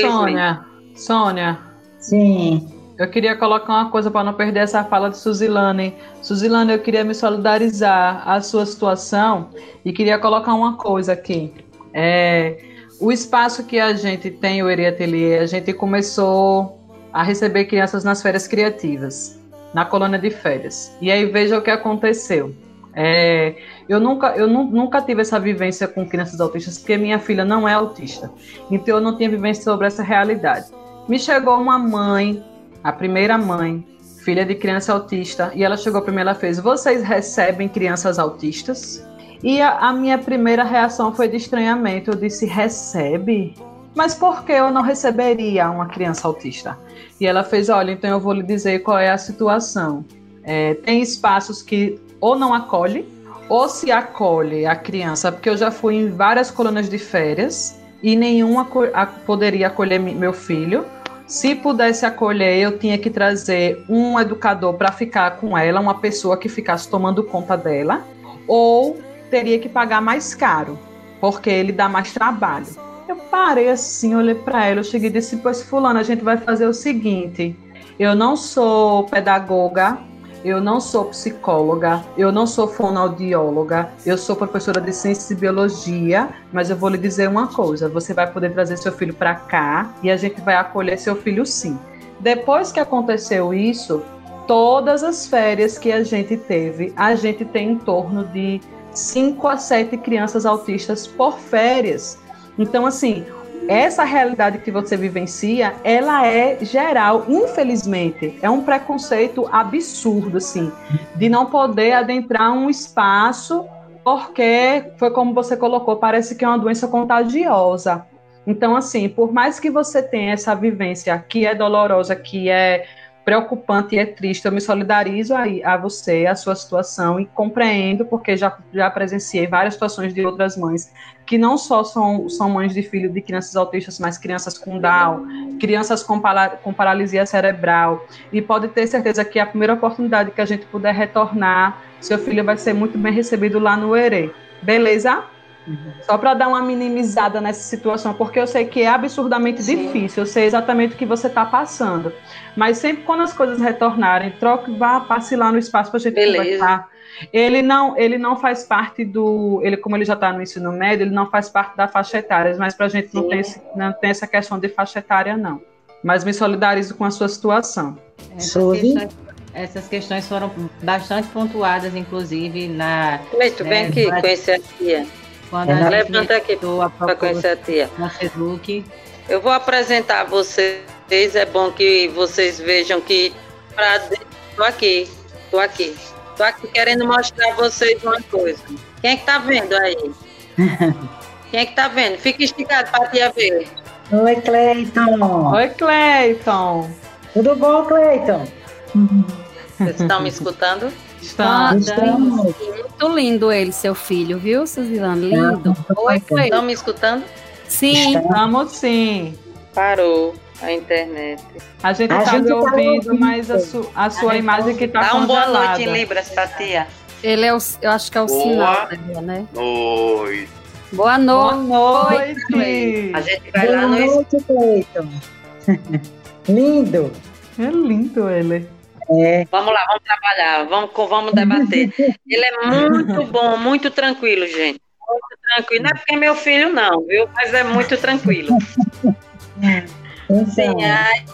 Sônia, Sônia. Sim. Eu queria colocar uma coisa para não perder essa fala de Suzilane. Suzilane, eu queria me solidarizar à sua situação e queria colocar uma coisa aqui. É, o espaço que a gente tem, o Eri Atelier, a gente começou a receber crianças nas férias criativas, na colônia de férias. E aí veja o que aconteceu. É, eu nunca, eu nu, nunca tive essa vivência com crianças autistas, porque minha filha não é autista. Então eu não tinha vivência sobre essa realidade. Me chegou uma mãe a primeira mãe, filha de criança autista, e ela chegou para mim e ela fez: Vocês recebem crianças autistas? E a, a minha primeira reação foi de estranhamento. Eu disse: Recebe? Mas por que eu não receberia uma criança autista? E ela fez: Olha, então eu vou lhe dizer qual é a situação. É, tem espaços que ou não acolhe, ou se acolhe a criança, porque eu já fui em várias colônias de férias e nenhuma poderia acolher meu filho, se pudesse acolher, eu tinha que trazer um educador para ficar com ela, uma pessoa que ficasse tomando conta dela, ou teria que pagar mais caro, porque ele dá mais trabalho. Eu parei assim, olhei para ela, eu cheguei e disse: Pois, Fulano, a gente vai fazer o seguinte: eu não sou pedagoga, eu não sou psicóloga, eu não sou fonoaudióloga, eu sou professora de ciência e biologia, mas eu vou lhe dizer uma coisa: você vai poder trazer seu filho para cá e a gente vai acolher seu filho sim. Depois que aconteceu isso, todas as férias que a gente teve, a gente tem em torno de 5 a 7 crianças autistas por férias. Então, assim, essa realidade que você vivencia, ela é geral, infelizmente. É um preconceito absurdo, assim, de não poder adentrar um espaço porque foi como você colocou, parece que é uma doença contagiosa. Então, assim, por mais que você tenha essa vivência que é dolorosa, que é preocupante e é triste. Eu me solidarizo a, a você, a sua situação, e compreendo, porque já, já presenciei várias situações de outras mães, que não só são, são mães de filho de crianças autistas, mas crianças com Down, crianças com, com paralisia cerebral. E pode ter certeza que a primeira oportunidade que a gente puder retornar, seu filho vai ser muito bem recebido lá no ERE. Beleza? Só para dar uma minimizada nessa situação, porque eu sei que é absurdamente Sim. difícil, eu sei exatamente o que você está passando. Mas sempre quando as coisas retornarem, troque, vá, passe lá no espaço para a gente Beleza. conversar. Ele não, ele não faz parte do. Ele, como ele já está no ensino médio, ele não faz parte da faixa etária, mas para a gente não tem, não tem essa questão de faixa etária, não. Mas me solidarizo com a sua situação. Essas questões, essas questões foram bastante pontuadas, inclusive, na. Leito, né, vem aqui conhecer a tia. Quando a Levanta aqui para conhecer a tia. Facebook. Eu vou apresentar vocês. É bom que vocês vejam que pra... tô aqui, tô aqui. Tô aqui querendo mostrar a vocês uma coisa. Quem é que tá vendo aí? Quem é que tá vendo? Fica esticado para a tia ver. Oi, Cleiton. Oi, Cleiton. Tudo bom, Cleiton? Vocês estão me escutando? Estamos. Muito lindo ele, seu filho, viu, Suzilano? Lindo. Oi, Estão me escutando? Sim. Estamos sim. Parou a internet. A gente está tá ouvindo, mas a, su, a sua a imagem que está Dá uma boa noite em Libras pra tia. Ele é o, eu acho que é o boa sinal, né? Oi. Boa noite. Boa noite. A gente vai boa lá no... Noite, Cleiton. lindo. É lindo ele. É. Vamos lá, vamos trabalhar, vamos, vamos debater. Ele é muito bom, muito tranquilo, gente. Muito tranquilo. Não é porque é meu filho, não, viu? Mas é muito tranquilo. Sim, aí,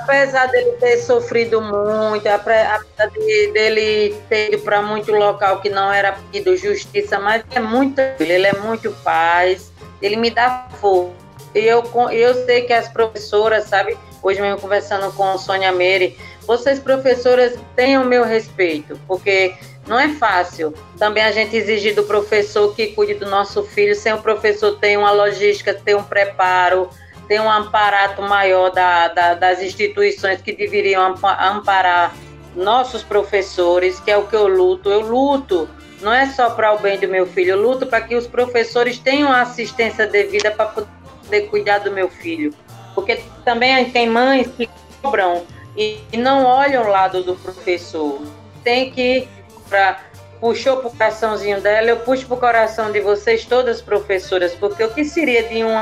apesar dele ter sofrido muito, apesar de, dele ter ido para muito local que não era pedido justiça, mas é muito, ele é muito paz, ele me dá força. Eu, eu sei que as professoras, sabe, hoje mesmo conversando com Sônia Meire, vocês, professoras, tenham meu respeito, porque não é fácil. Também a gente exige do professor que cuide do nosso filho, sem o professor ter uma logística, ter um preparo, ter um amparato maior da, da, das instituições que deveriam amparar nossos professores, que é o que eu luto. Eu luto, não é só para o bem do meu filho, eu luto para que os professores tenham a assistência devida para poder cuidar do meu filho. Porque também tem mães que cobram e não olham o lado do professor. Tem que, para puxou para o coraçãozinho dela, eu puxo para o coração de vocês, todas professoras, porque o que seria de um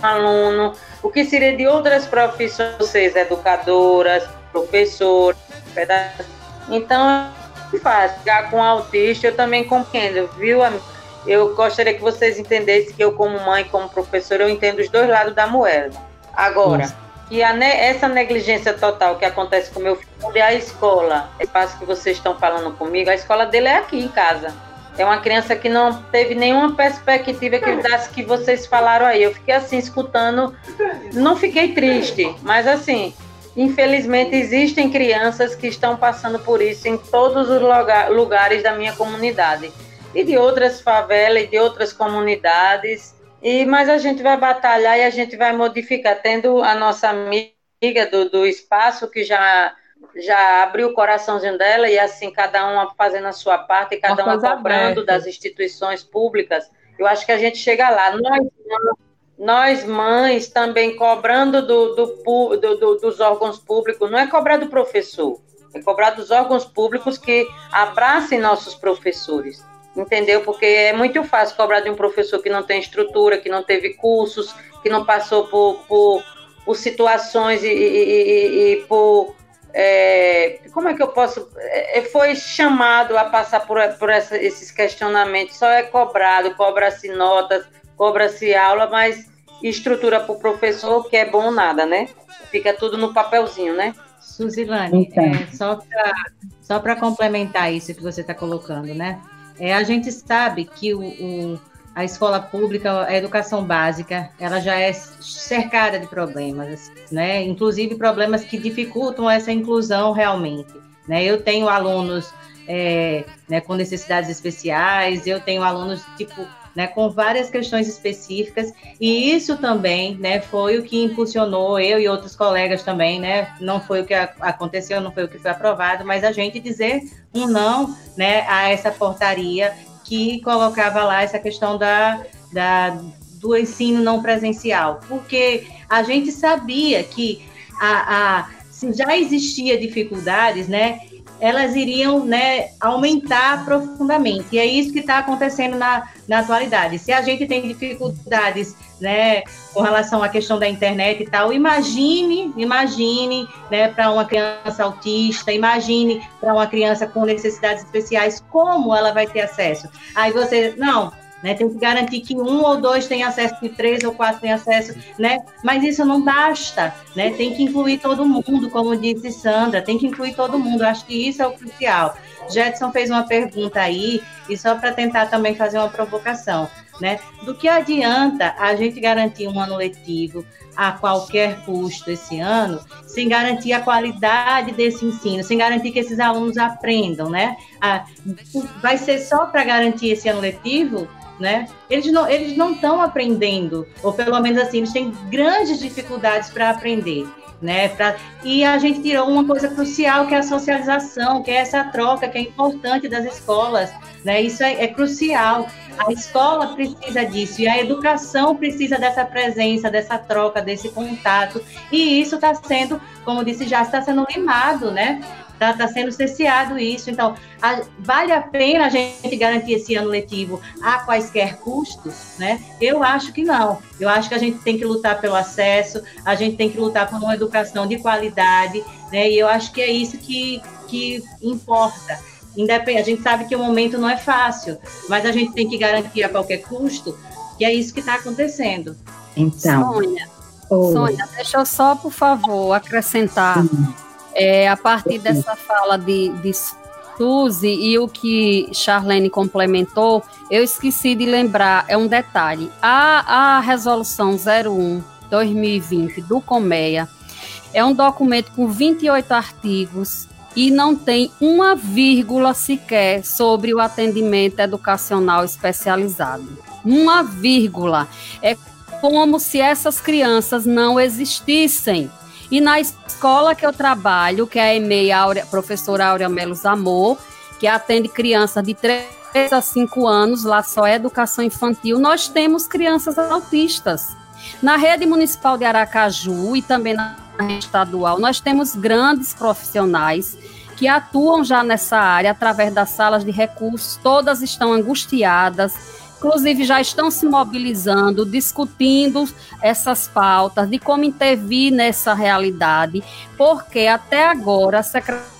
aluno, o que seria de outras profissões, vocês, educadoras, professoras, então é fácil. Ficar com autista, eu também compreendo, viu, Eu gostaria que vocês entendessem que eu, como mãe, como professora, eu entendo os dois lados da moeda. Agora, Isso que a, essa negligência total que acontece com meu filho, é a escola, espaço que vocês estão falando comigo, a escola dele é aqui em casa. É uma criança que não teve nenhuma perspectiva que das que vocês falaram aí. Eu fiquei assim escutando, não fiquei triste, mas assim, infelizmente existem crianças que estão passando por isso em todos os lugares da minha comunidade. E de outras favelas e de outras comunidades e, mas a gente vai batalhar e a gente vai modificar, tendo a nossa amiga do, do espaço que já já abriu o coraçãozinho dela e assim cada uma fazendo a sua parte e cada uma, cobrando das instituições públicas. Eu acho que a gente chega lá. Nós, nós mães também cobrando do, do, do, do, dos órgãos públicos, não é cobrar do professor, é cobrar dos órgãos públicos que abracem nossos professores entendeu? Porque é muito fácil cobrar de um professor que não tem estrutura, que não teve cursos, que não passou por, por, por situações e, e, e, e por é, como é que eu posso. É, foi chamado a passar por, por essa, esses questionamentos, só é cobrado, cobra-se notas, cobra-se aula, mas estrutura para o professor, que é bom nada, né? Fica tudo no papelzinho, né? Suzilane, então. é, só para só complementar isso que você está colocando, né? É, a gente sabe que o, o a escola pública, a educação básica, ela já é cercada de problemas, né? Inclusive problemas que dificultam essa inclusão realmente. Né? Eu tenho alunos é, né, com necessidades especiais, eu tenho alunos tipo né, com várias questões específicas, e isso também né, foi o que impulsionou eu e outros colegas também, né, não foi o que aconteceu, não foi o que foi aprovado, mas a gente dizer um não né, a essa portaria que colocava lá essa questão da, da, do ensino não presencial, porque a gente sabia que a, a, já existia dificuldades, né, elas iriam né, aumentar profundamente. E é isso que está acontecendo na, na atualidade. Se a gente tem dificuldades né, com relação à questão da internet e tal, imagine, imagine né, para uma criança autista, imagine para uma criança com necessidades especiais, como ela vai ter acesso. Aí você, não, né? Tem que garantir que um ou dois tenham acesso, que três ou quatro tenham acesso, né? Mas isso não basta, né? Tem que incluir todo mundo, como disse Sandra, tem que incluir todo mundo. Eu acho que isso é o crucial. Jetson fez uma pergunta aí, e só para tentar também fazer uma provocação, né? Do que adianta a gente garantir um ano letivo a qualquer custo esse ano, sem garantir a qualidade desse ensino, sem garantir que esses alunos aprendam, né? vai ser só para garantir esse ano letivo? Né? Eles não eles não estão aprendendo, ou pelo menos assim, eles têm grandes dificuldades para aprender, né? Pra, e a gente tirou uma coisa crucial que é a socialização, que é essa troca que é importante das escolas, né? Isso é, é crucial. A escola precisa disso e a educação precisa dessa presença, dessa troca, desse contato. E isso está sendo, como disse já, está sendo limado, né? Está tá sendo cerceado isso. Então, a, vale a pena a gente garantir esse ano letivo a quaisquer custos? Né? Eu acho que não. Eu acho que a gente tem que lutar pelo acesso, a gente tem que lutar por uma educação de qualidade, né? e eu acho que é isso que, que importa. Independ... A gente sabe que o momento não é fácil, mas a gente tem que garantir a qualquer custo, que é isso que está acontecendo. Então. Sônia, Sônia, deixa eu só, por favor, acrescentar. É, a partir dessa fala de, de Suzy e o que Charlene complementou, eu esqueci de lembrar, é um detalhe. A, a resolução 01 2020 do Comeia é um documento com 28 artigos e não tem uma vírgula sequer sobre o atendimento educacional especializado. Uma vírgula. É como se essas crianças não existissem. E na escola que eu trabalho, que é a EMEI, Áurea, professora Áurea Melos Amor, que atende crianças de 3 a 5 anos, lá só é educação infantil, nós temos crianças autistas. Na rede municipal de Aracaju e também na rede estadual, nós temos grandes profissionais que atuam já nessa área através das salas de recursos, todas estão angustiadas, inclusive já estão se mobilizando, discutindo essas pautas de como intervir nessa realidade, porque até agora a Secretaria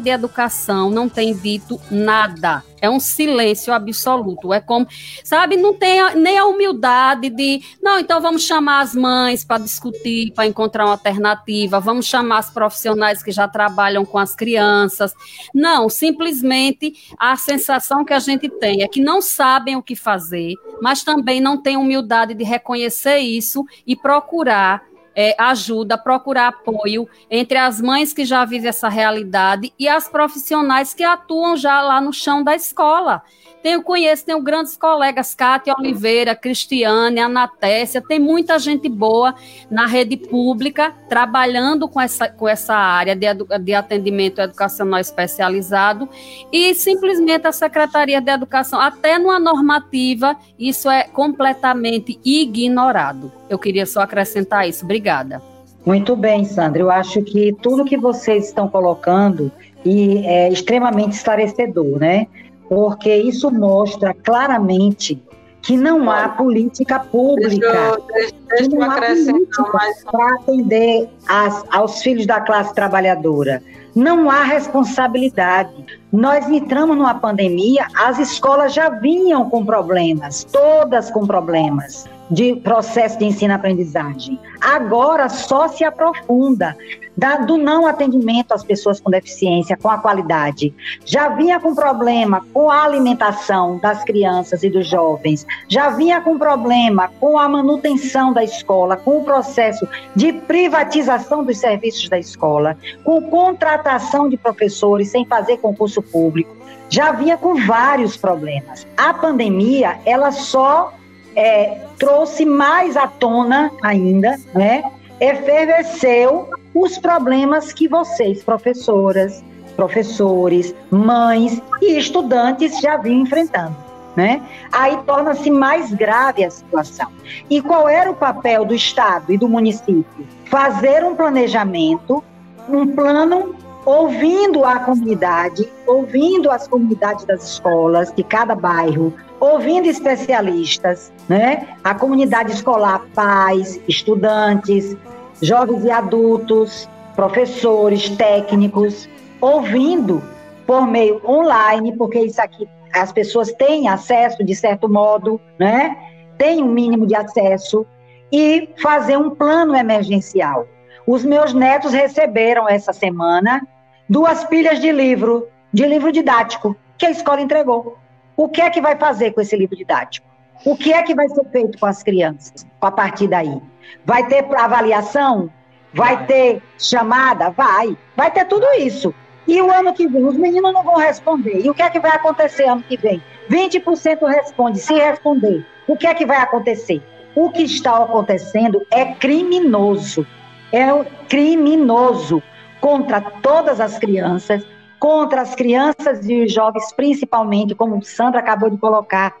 de Educação não tem dito nada é um silêncio absoluto. É como, sabe, não tem a, nem a humildade de, não, então vamos chamar as mães para discutir, para encontrar uma alternativa, vamos chamar as profissionais que já trabalham com as crianças. Não, simplesmente a sensação que a gente tem é que não sabem o que fazer, mas também não têm humildade de reconhecer isso e procurar é, ajuda, procurar apoio entre as mães que já vivem essa realidade e as profissionais que atuam já lá no chão da escola. Tenho, conheço, tenho grandes colegas, Cátia Oliveira, Cristiane, Anatécia, tem muita gente boa na rede pública trabalhando com essa, com essa área de, de atendimento educacional especializado e simplesmente a Secretaria de Educação, até numa normativa, isso é completamente ignorado. Eu queria só acrescentar isso. Obrigada. Muito bem, Sandra. Eu acho que tudo que vocês estão colocando e é extremamente esclarecedor, né? Porque isso mostra claramente que não há política pública. Deixa, deixa, deixa eu acrescentar mais. Para atender as, aos filhos da classe trabalhadora. Não há responsabilidade. Nós entramos numa pandemia, as escolas já vinham com problemas, todas com problemas de processo de ensino-aprendizagem. Agora só se aprofunda da, do não atendimento às pessoas com deficiência, com a qualidade. Já vinha com problema com a alimentação das crianças e dos jovens, já vinha com problema com a manutenção da escola, com o processo de privatização dos serviços da escola, com contratação de professores sem fazer concurso público. Já vinha com vários problemas. A pandemia, ela só é, trouxe mais à tona ainda, né? Efervesceu os problemas que vocês, professoras, professores, mães e estudantes já vinham enfrentando. Né? Aí torna-se mais grave a situação. E qual era o papel do Estado e do município? Fazer um planejamento, um plano ouvindo a comunidade, ouvindo as comunidades das escolas de cada bairro, ouvindo especialistas, né? A comunidade escolar, pais, estudantes, jovens e adultos, professores, técnicos, ouvindo por meio online, porque isso aqui as pessoas têm acesso de certo modo, né? Tem um mínimo de acesso e fazer um plano emergencial. Os meus netos receberam essa semana duas pilhas de livro, de livro didático, que a escola entregou. O que é que vai fazer com esse livro didático? O que é que vai ser feito com as crianças a partir daí? Vai ter avaliação? Vai ter chamada? Vai. Vai ter tudo isso. E o ano que vem, os meninos não vão responder. E o que é que vai acontecer ano que vem? 20% responde. Se responder, o que é que vai acontecer? O que está acontecendo é criminoso. É criminoso contra todas as crianças, contra as crianças e os jovens, principalmente, como Sandra acabou de colocar.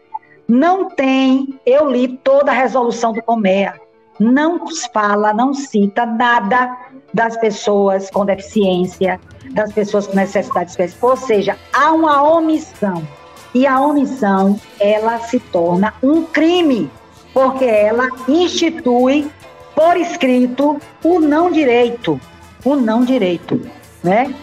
Não tem, eu li toda a resolução do Comea, não fala, não cita nada das pessoas com deficiência, das pessoas com necessidades especiais. Ou seja, há uma omissão. E a omissão, ela se torna um crime, porque ela institui por escrito o não direito, o não direito, né?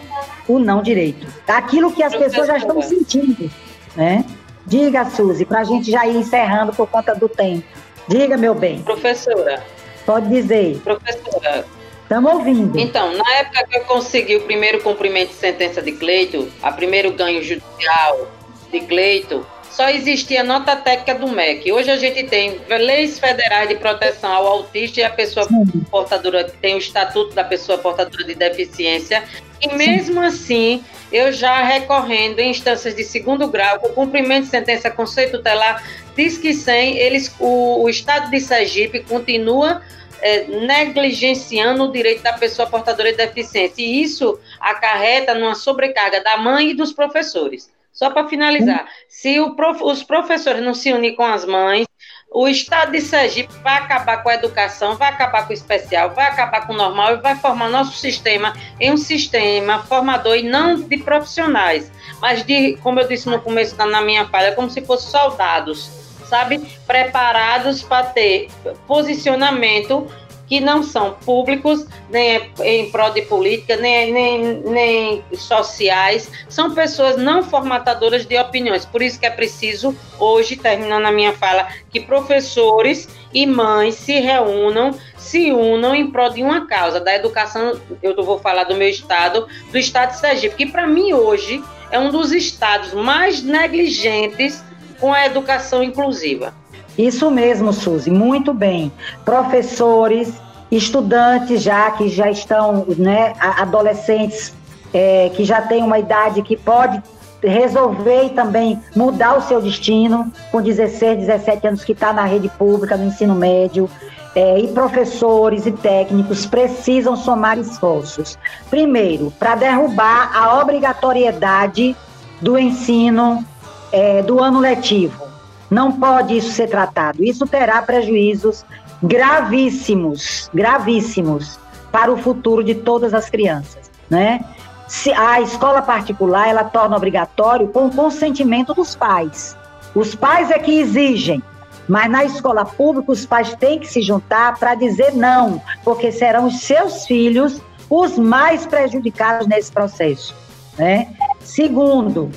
O não direito. Aquilo que as pessoas já estão sentindo, né? Diga, Suzy, para a gente já ir encerrando por conta do tempo. Diga, meu bem. Professora. Pode dizer. Professora. Estamos ouvindo. Então, na época que eu consegui o primeiro cumprimento de sentença de Cleito, a primeiro ganho judicial de Cleito, só existia nota técnica do MEC. Hoje a gente tem leis federais de proteção ao autista e a pessoa Sim. portadora, tem o estatuto da pessoa portadora de deficiência. E mesmo Sim. assim, eu já recorrendo em instâncias de segundo grau, com cumprimento de sentença conceito tutelar, diz que sem eles, o, o Estado de Sergipe continua é, negligenciando o direito da pessoa portadora de deficiência. E isso acarreta numa sobrecarga da mãe e dos professores. Só para finalizar, se prof, os professores não se unirem com as mães, o Estado de Sergipe vai acabar com a educação, vai acabar com o especial, vai acabar com o normal e vai formar nosso sistema em um sistema formador e não de profissionais, mas de, como eu disse no começo na minha fala, como se fossem soldados, sabe? Preparados para ter posicionamento que não são públicos, nem em prol de política, nem, nem, nem sociais, são pessoas não formatadoras de opiniões. Por isso que é preciso, hoje, terminando a minha fala, que professores e mães se reúnam, se unam em prol de uma causa, da educação, eu vou falar do meu estado, do estado de Sergipe, que para mim hoje é um dos estados mais negligentes com a educação inclusiva. Isso mesmo, Suzy, muito bem. Professores, estudantes já que já estão, né, adolescentes é, que já têm uma idade que pode resolver e também mudar o seu destino com 16, 17 anos que está na rede pública, no ensino médio. É, e professores e técnicos precisam somar esforços. Primeiro, para derrubar a obrigatoriedade do ensino é, do ano letivo. Não pode isso ser tratado. Isso terá prejuízos gravíssimos, gravíssimos para o futuro de todas as crianças, né? Se a escola particular ela torna obrigatório com o consentimento dos pais. Os pais é que exigem. Mas na escola pública, os pais têm que se juntar para dizer não, porque serão os seus filhos os mais prejudicados nesse processo. Né? Segundo,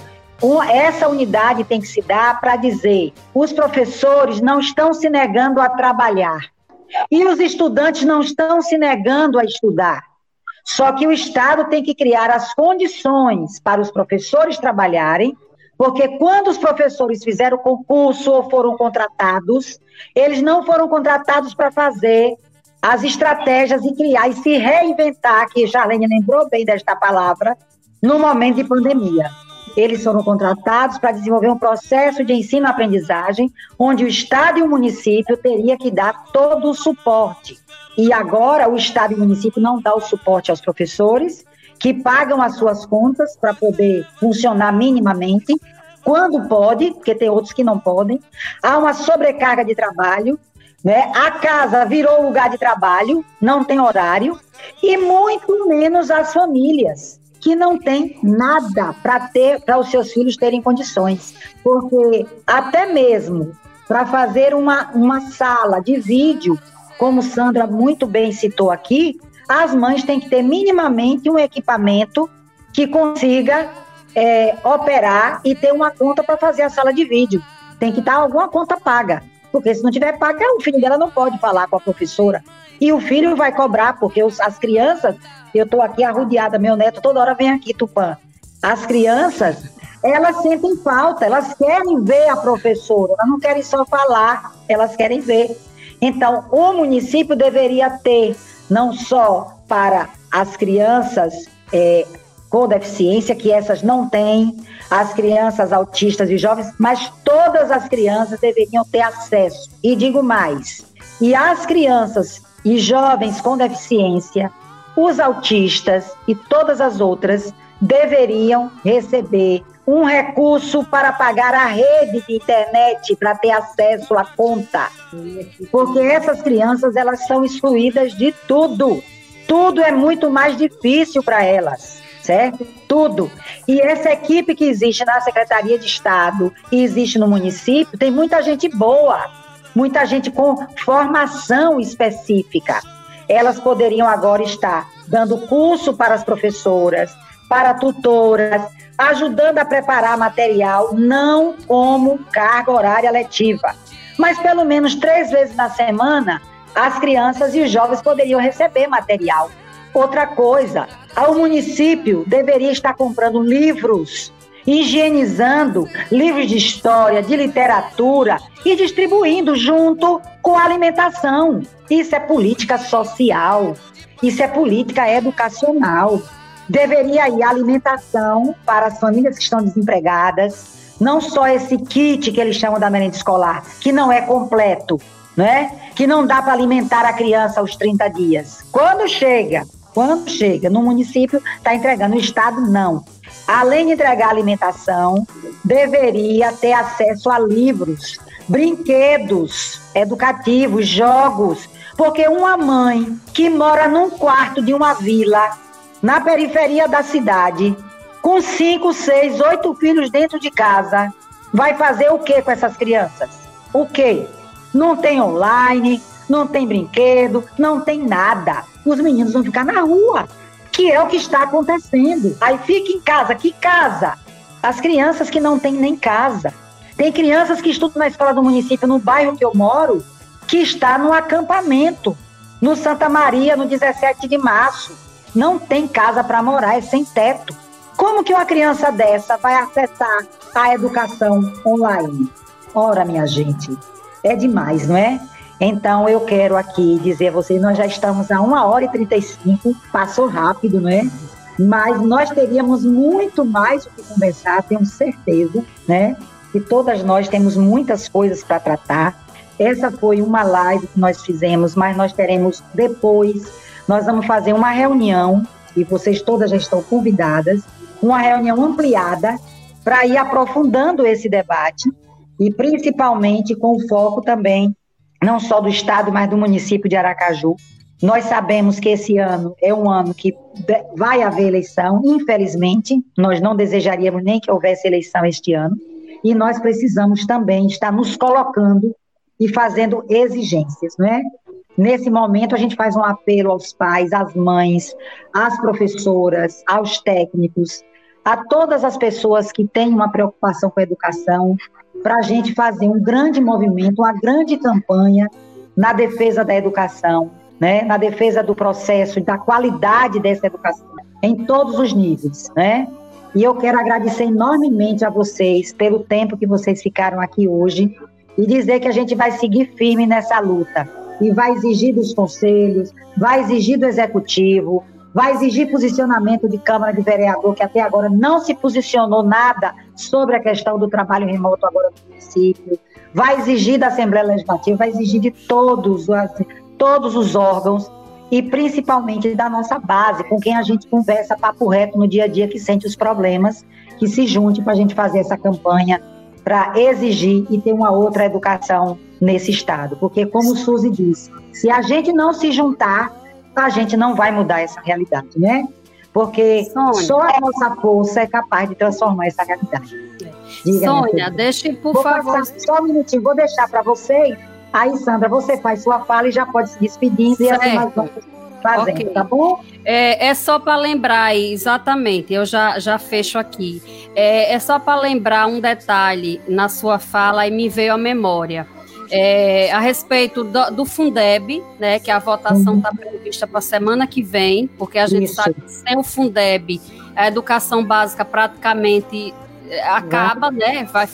essa unidade tem que se dar para dizer: os professores não estão se negando a trabalhar e os estudantes não estão se negando a estudar. Só que o Estado tem que criar as condições para os professores trabalharem, porque quando os professores fizeram concurso ou foram contratados, eles não foram contratados para fazer as estratégias e criar e se reinventar, que Charlene lembrou bem desta palavra, no momento de pandemia. Eles foram contratados para desenvolver um processo de ensino-aprendizagem, onde o Estado e o município teria que dar todo o suporte. E agora o Estado e o município não dão o suporte aos professores, que pagam as suas contas para poder funcionar minimamente, quando pode, porque tem outros que não podem. Há uma sobrecarga de trabalho, né? A casa virou lugar de trabalho, não tem horário, e muito menos as famílias que não tem nada para ter para os seus filhos terem condições, porque até mesmo para fazer uma, uma sala de vídeo, como Sandra muito bem citou aqui, as mães têm que ter minimamente um equipamento que consiga é, operar e ter uma conta para fazer a sala de vídeo. Tem que estar alguma conta paga, porque se não tiver paga, o filho dela não pode falar com a professora. E o filho vai cobrar, porque os, as crianças eu estou aqui arrodeada, meu neto toda hora vem aqui, Tupã. As crianças, elas sentem falta, elas querem ver a professora, elas não querem só falar, elas querem ver. Então, o município deveria ter, não só para as crianças é, com deficiência, que essas não têm, as crianças autistas e jovens, mas todas as crianças deveriam ter acesso. E digo mais: e as crianças e jovens com deficiência os autistas e todas as outras deveriam receber um recurso para pagar a rede de internet para ter acesso à conta. Porque essas crianças elas são excluídas de tudo. Tudo é muito mais difícil para elas, certo? Tudo. E essa equipe que existe na Secretaria de Estado e existe no município, tem muita gente boa, muita gente com formação específica elas poderiam agora estar dando curso para as professoras, para tutoras, ajudando a preparar material, não como carga horária letiva, mas pelo menos três vezes na semana as crianças e os jovens poderiam receber material. Outra coisa, o município deveria estar comprando livros, higienizando livros de história, de literatura e distribuindo junto com a alimentação. Isso é política social, isso é política educacional. Deveria ir alimentação para as famílias que estão desempregadas, não só esse kit que eles chamam da merenda escolar, que não é completo, né? Que não dá para alimentar a criança aos 30 dias. Quando chega, quando chega no município, está entregando, o Estado não. Além de entregar alimentação, deveria ter acesso a livros, brinquedos educativos, jogos porque uma mãe que mora num quarto de uma vila, na periferia da cidade, com cinco, seis, oito filhos dentro de casa, vai fazer o que com essas crianças? O que? Não tem online, não tem brinquedo, não tem nada. Os meninos vão ficar na rua, que é o que está acontecendo. Aí fica em casa, que casa? As crianças que não têm nem casa. Tem crianças que estudam na escola do município, no bairro que eu moro, que está no acampamento, no Santa Maria, no 17 de março. Não tem casa para morar, é sem teto. Como que uma criança dessa vai acessar a educação online? Ora, minha gente, é demais, não é? Então, eu quero aqui dizer a vocês, nós já estamos a 1 hora e 35, passou rápido, não é? Mas nós teríamos muito mais o que conversar, tenho certeza, né? Que todas nós temos muitas coisas para tratar. Essa foi uma live que nós fizemos, mas nós teremos depois, nós vamos fazer uma reunião, e vocês todas já estão convidadas, uma reunião ampliada para ir aprofundando esse debate e principalmente com foco também não só do estado, mas do município de Aracaju. Nós sabemos que esse ano é um ano que vai haver eleição, infelizmente, nós não desejaríamos nem que houvesse eleição este ano, e nós precisamos também estar nos colocando e fazendo exigências, não é? Nesse momento, a gente faz um apelo aos pais, às mães, às professoras, aos técnicos, a todas as pessoas que têm uma preocupação com a educação, para a gente fazer um grande movimento, uma grande campanha na defesa da educação, né? na defesa do processo, da qualidade dessa educação, em todos os níveis. Né? E eu quero agradecer enormemente a vocês pelo tempo que vocês ficaram aqui hoje e dizer que a gente vai seguir firme nessa luta e vai exigir dos conselhos, vai exigir do executivo, vai exigir posicionamento de Câmara de Vereador, que até agora não se posicionou nada sobre a questão do trabalho remoto agora no município, vai exigir da Assembleia Legislativa, vai exigir de todos, todos os órgãos e principalmente da nossa base, com quem a gente conversa papo reto no dia a dia, que sente os problemas, que se junte para a gente fazer essa campanha para exigir e ter uma outra educação nesse estado. Porque, como o Suzy disse, se a gente não se juntar, a gente não vai mudar essa realidade, né? Porque Sônia. só a nossa força é capaz de transformar essa realidade. Diga, Sônia, deixe, por vou favor. Só um minutinho, vou deixar para vocês. Aí, Sandra, você faz sua fala e já pode se despedindo certo. e assim nós fazendo, okay. tá bom? É, é só para lembrar, exatamente, eu já, já fecho aqui. É, é só para lembrar um detalhe na sua fala e me veio à memória. É, a respeito do, do, Fundeb, né, que a votação está uhum. prevista para a semana que vem, porque a gente Isso. sabe que sem o Fundeb a educação básica praticamente é, acaba, né? Vai,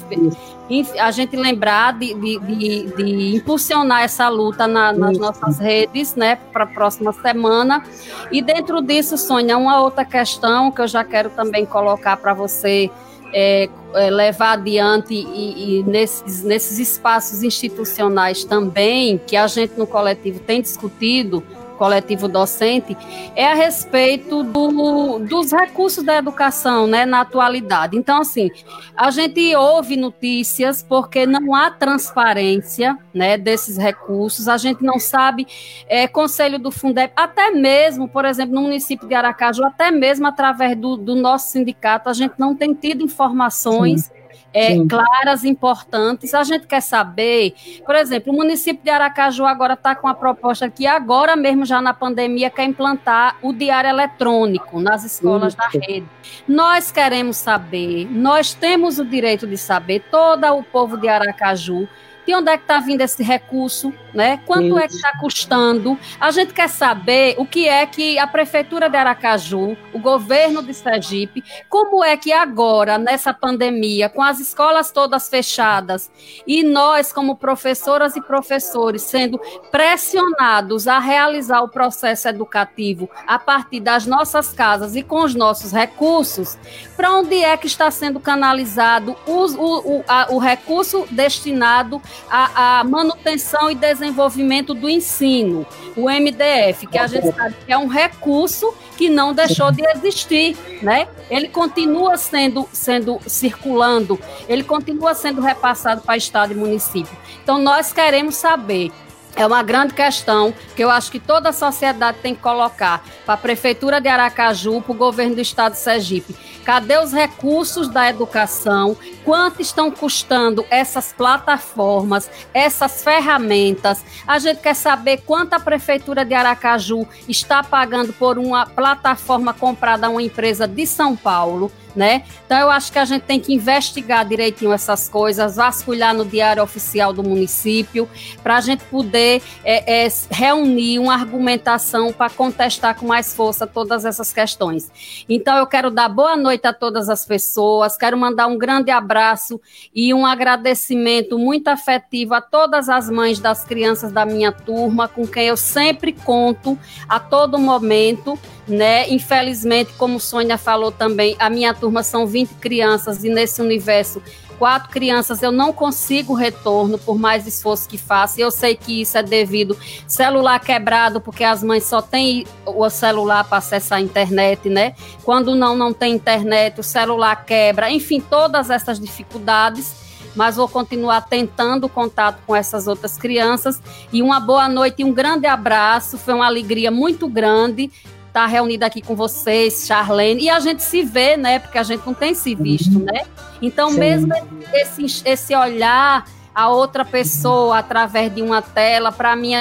a gente lembrar de, de, de, de impulsionar essa luta na, nas nossas redes, né, para a próxima semana. E dentro disso, Sônia, uma outra questão que eu já quero também colocar para você é, é, levar adiante e, e, nesses, nesses espaços institucionais também, que a gente no coletivo tem discutido, coletivo docente, é a respeito do, dos recursos da educação né, na atualidade. Então, assim, a gente ouve notícias porque não há transparência né, desses recursos, a gente não sabe, é, conselho do Fundeb, até mesmo, por exemplo, no município de Aracaju, até mesmo através do, do nosso sindicato, a gente não tem tido informações. Sim é, claras, importantes. A gente quer saber, por exemplo, o município de Aracaju agora está com a proposta que agora mesmo, já na pandemia, quer implantar o diário eletrônico nas escolas Isso. da rede. Nós queremos saber, nós temos o direito de saber, todo o povo de Aracaju de onde é que está vindo esse recurso, né? Quanto é que está custando? A gente quer saber o que é que a prefeitura de Aracaju, o governo de Sergipe, como é que agora nessa pandemia, com as escolas todas fechadas e nós como professoras e professores sendo pressionados a realizar o processo educativo a partir das nossas casas e com os nossos recursos, para onde é que está sendo canalizado o, o, o, a, o recurso destinado a, a, manutenção e desenvolvimento do ensino, o MDF, que a gente sabe que é um recurso que não deixou de existir, né? Ele continua sendo, sendo circulando, ele continua sendo repassado para estado e município. Então nós queremos saber é uma grande questão que eu acho que toda a sociedade tem que colocar para a Prefeitura de Aracaju, para o governo do Estado de Sergipe. Cadê os recursos da educação? Quanto estão custando essas plataformas, essas ferramentas? A gente quer saber quanto a Prefeitura de Aracaju está pagando por uma plataforma comprada a uma empresa de São Paulo né? Então eu acho que a gente tem que investigar direitinho essas coisas, vasculhar no diário oficial do município, para a gente poder é, é, reunir uma argumentação para contestar com mais força todas essas questões. Então eu quero dar boa noite a todas as pessoas, quero mandar um grande abraço e um agradecimento muito afetivo a todas as mães das crianças da minha turma, com quem eu sempre conto a todo momento né? Infelizmente, como Sônia falou também, a minha turma são 20 crianças e nesse universo quatro crianças eu não consigo retorno por mais esforço que faça. Eu sei que isso é devido celular quebrado porque as mães só têm o celular para acessar a internet, né? Quando não não tem internet, o celular quebra. Enfim, todas essas dificuldades mas vou continuar tentando contato com essas outras crianças. E uma boa noite e um grande abraço. Foi uma alegria muito grande estar tá reunida aqui com vocês, Charlene, e a gente se vê, né? Porque a gente não tem se visto, uhum. né? Então, Sim. mesmo esse, esse olhar a outra pessoa através de uma tela, para mim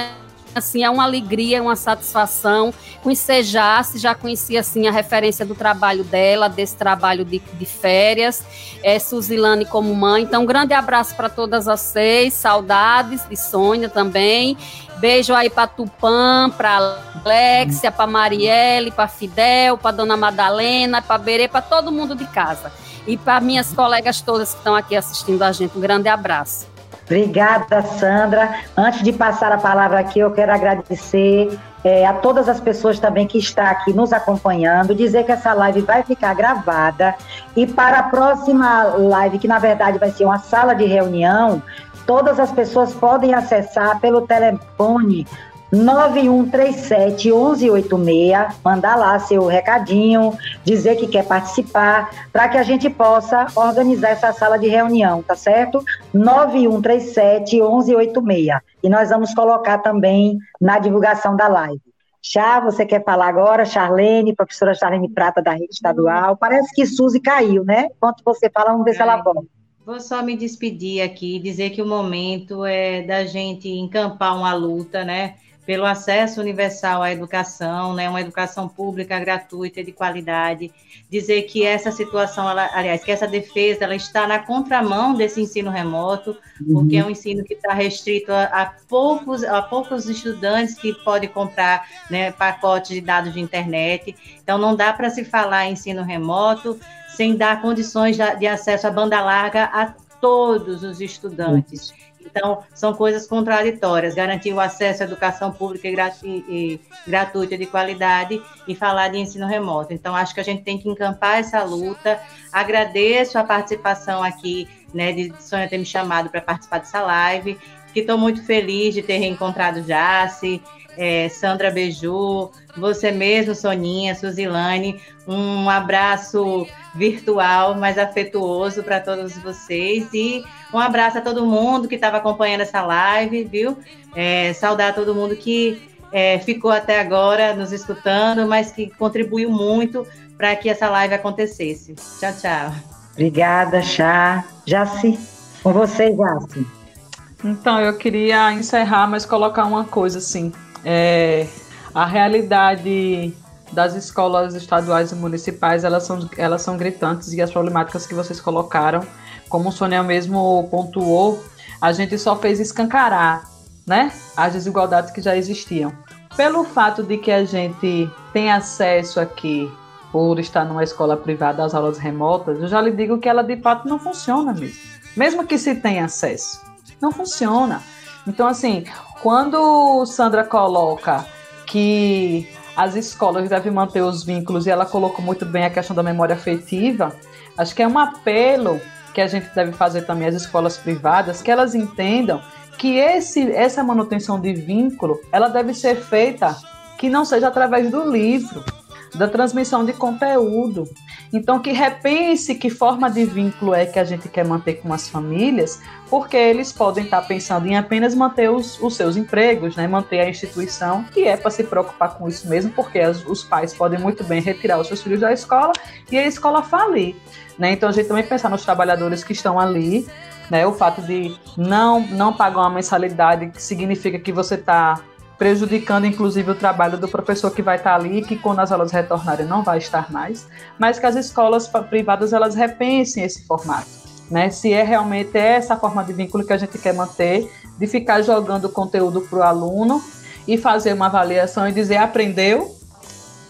assim, é uma alegria, uma satisfação. Conhecer Jace, já conhecia assim a referência do trabalho dela, desse trabalho de, de férias, é, Suzilane como mãe, então um grande abraço para todas vocês, saudades de Sônia também, beijo aí para Tupã, para Alexia, para Marielle, para Fidel, para Dona Madalena, para Berê, para todo mundo de casa. E para minhas colegas todas que estão aqui assistindo a gente, um grande abraço. Obrigada, Sandra. Antes de passar a palavra aqui, eu quero agradecer é, a todas as pessoas também que estão aqui nos acompanhando, dizer que essa live vai ficar gravada e para a próxima live, que na verdade vai ser uma sala de reunião, todas as pessoas podem acessar pelo telefone 9137 1186, mandar lá seu recadinho, dizer que quer participar, para que a gente possa organizar essa sala de reunião, tá certo? 9137 1186. E nós vamos colocar também na divulgação da live. Chá, você quer falar agora? Charlene, professora Charlene Prata da rede estadual. Parece que Suzy caiu, né? Enquanto você fala, vamos ver se ela volta. Vou só me despedir aqui, dizer que o momento é da gente encampar uma luta, né? Pelo acesso universal à educação, né, uma educação pública gratuita e de qualidade, dizer que essa situação, ela, aliás, que essa defesa, ela está na contramão desse ensino remoto, uhum. porque é um ensino que está restrito a, a, poucos, a poucos estudantes que podem comprar né, pacotes de dados de internet, então não dá para se falar em ensino remoto sem dar condições de, acesso à banda larga a todos os estudantes. Uhum. Então, são coisas contraditórias. Garantir o acesso à educação pública e, e, gratuita de qualidade e falar de ensino remoto. Então, acho que a gente tem que encampar essa luta. Agradeço a participação aqui, né, de Sônia ter me chamado para participar dessa live. Que estou muito feliz de ter reencontrado Jace, é, Sandra Beju, você mesmo, Soninha, Suzilane. Um abraço virtual, mas afetuoso para todos vocês. E um abraço a todo mundo que estava acompanhando essa live, viu? É, saudar a todo mundo que é, ficou até agora nos escutando, mas que contribuiu muito para que essa live acontecesse. Tchau, tchau. Obrigada, Chá. Jaci, com você, Jaci. Então, eu queria encerrar, mas colocar uma coisa assim. É, a realidade das escolas estaduais e municipais, elas são, elas são gritantes e as problemáticas que vocês colocaram como o Sônia mesmo pontuou, a gente só fez escancarar né, as desigualdades que já existiam. Pelo fato de que a gente tem acesso aqui, por estar numa escola privada às aulas remotas, eu já lhe digo que ela de fato não funciona mesmo. Mesmo que se tenha acesso, não funciona. Então, assim, quando Sandra coloca que as escolas devem manter os vínculos e ela colocou muito bem a questão da memória afetiva, acho que é um apelo que a gente deve fazer também às escolas privadas, que elas entendam que esse, essa manutenção de vínculo, ela deve ser feita que não seja através do livro, da transmissão de conteúdo. Então, que repense que forma de vínculo é que a gente quer manter com as famílias, porque eles podem estar pensando em apenas manter os, os seus empregos, né? manter a instituição, e é para se preocupar com isso mesmo, porque as, os pais podem muito bem retirar os seus filhos da escola e a escola falir. Né? Então, a gente também pensar nos trabalhadores que estão ali, né? o fato de não, não pagar uma mensalidade, que significa que você está prejudicando inclusive o trabalho do professor que vai estar ali, que quando as aulas retornarem não vai estar mais, mas que as escolas privadas elas repensem esse formato, né? Se é realmente essa forma de vínculo que a gente quer manter, de ficar jogando conteúdo para o aluno e fazer uma avaliação e dizer aprendeu,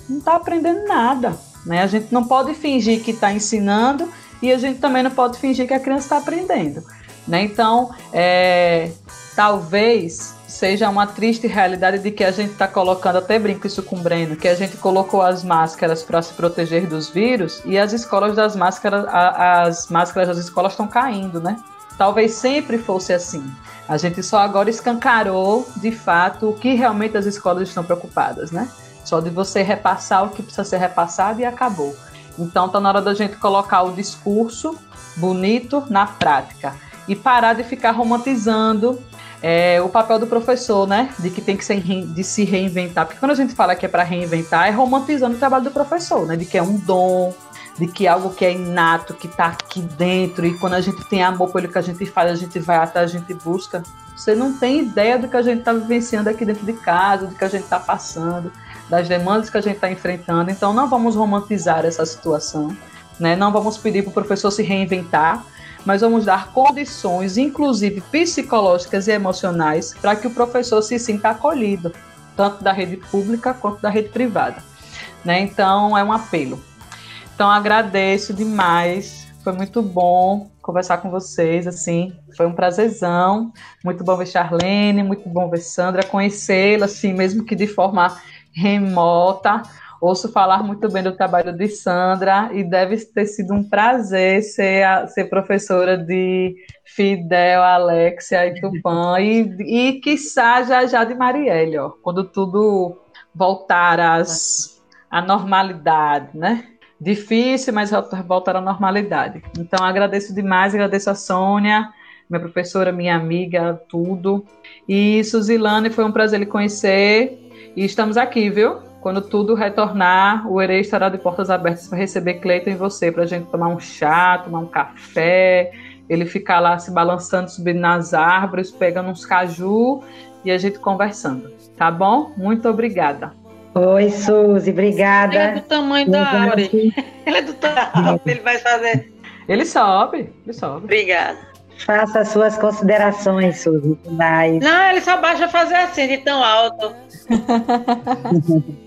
não está aprendendo nada, né? A gente não pode fingir que está ensinando e a gente também não pode fingir que a criança está aprendendo, né? Então, é, talvez seja uma triste realidade de que a gente está colocando, até brinco isso com o Breno, que a gente colocou as máscaras para se proteger dos vírus e as escolas das máscaras, a, as máscaras das escolas estão caindo, né? Talvez sempre fosse assim. A gente só agora escancarou, de fato, o que realmente as escolas estão preocupadas, né? Só de você repassar o que precisa ser repassado e acabou. Então tá na hora da gente colocar o discurso bonito na prática e parar de ficar romantizando é, o papel do professor, né? De que tem que ser, de se reinventar. Porque quando a gente fala que é para reinventar, é romantizando o trabalho do professor, né? De que é um dom, de que algo que é inato, que está aqui dentro, e quando a gente tem amor pelo que a gente faz, a gente vai até, a gente busca. Você não tem ideia do que a gente está vivenciando aqui dentro de casa, do que a gente está passando, das demandas que a gente está enfrentando. Então, não vamos romantizar essa situação, né? não vamos pedir para o professor se reinventar, mas vamos dar condições, inclusive psicológicas e emocionais, para que o professor se sinta acolhido, tanto da rede pública quanto da rede privada. Né? Então, é um apelo. Então, agradeço demais, foi muito bom conversar com vocês, assim, foi um prazerzão, muito bom ver Charlene, muito bom ver Sandra, conhecê-la, assim, mesmo que de forma remota, ouço falar muito bem do trabalho de Sandra e deve ter sido um prazer ser, a, ser professora de Fidel, Alexia e Tupã e, e quiçá já já de Marielle, ó, quando tudo voltar às, à normalidade, né? Difícil, mas voltar à normalidade. Então, agradeço demais, agradeço a Sônia, minha professora, minha amiga, tudo. E Suzilane, foi um prazer lhe conhecer. E estamos aqui, viu? Quando tudo retornar, o Erê estará de portas abertas para receber Cleiton e você, para a gente tomar um chá, tomar um café, ele ficar lá se balançando, subindo nas árvores, pegando uns caju e a gente conversando. Tá bom? Muito obrigada. Oi, Suzy, obrigada. Ele é do tamanho da árvore. Ele é do tamanho, ele vai fazer. Ele sobe, ele sobe. Obrigada. Faça as suas considerações, Suzy. Mas... Não, ele só baixa fazer assim, de tão alto.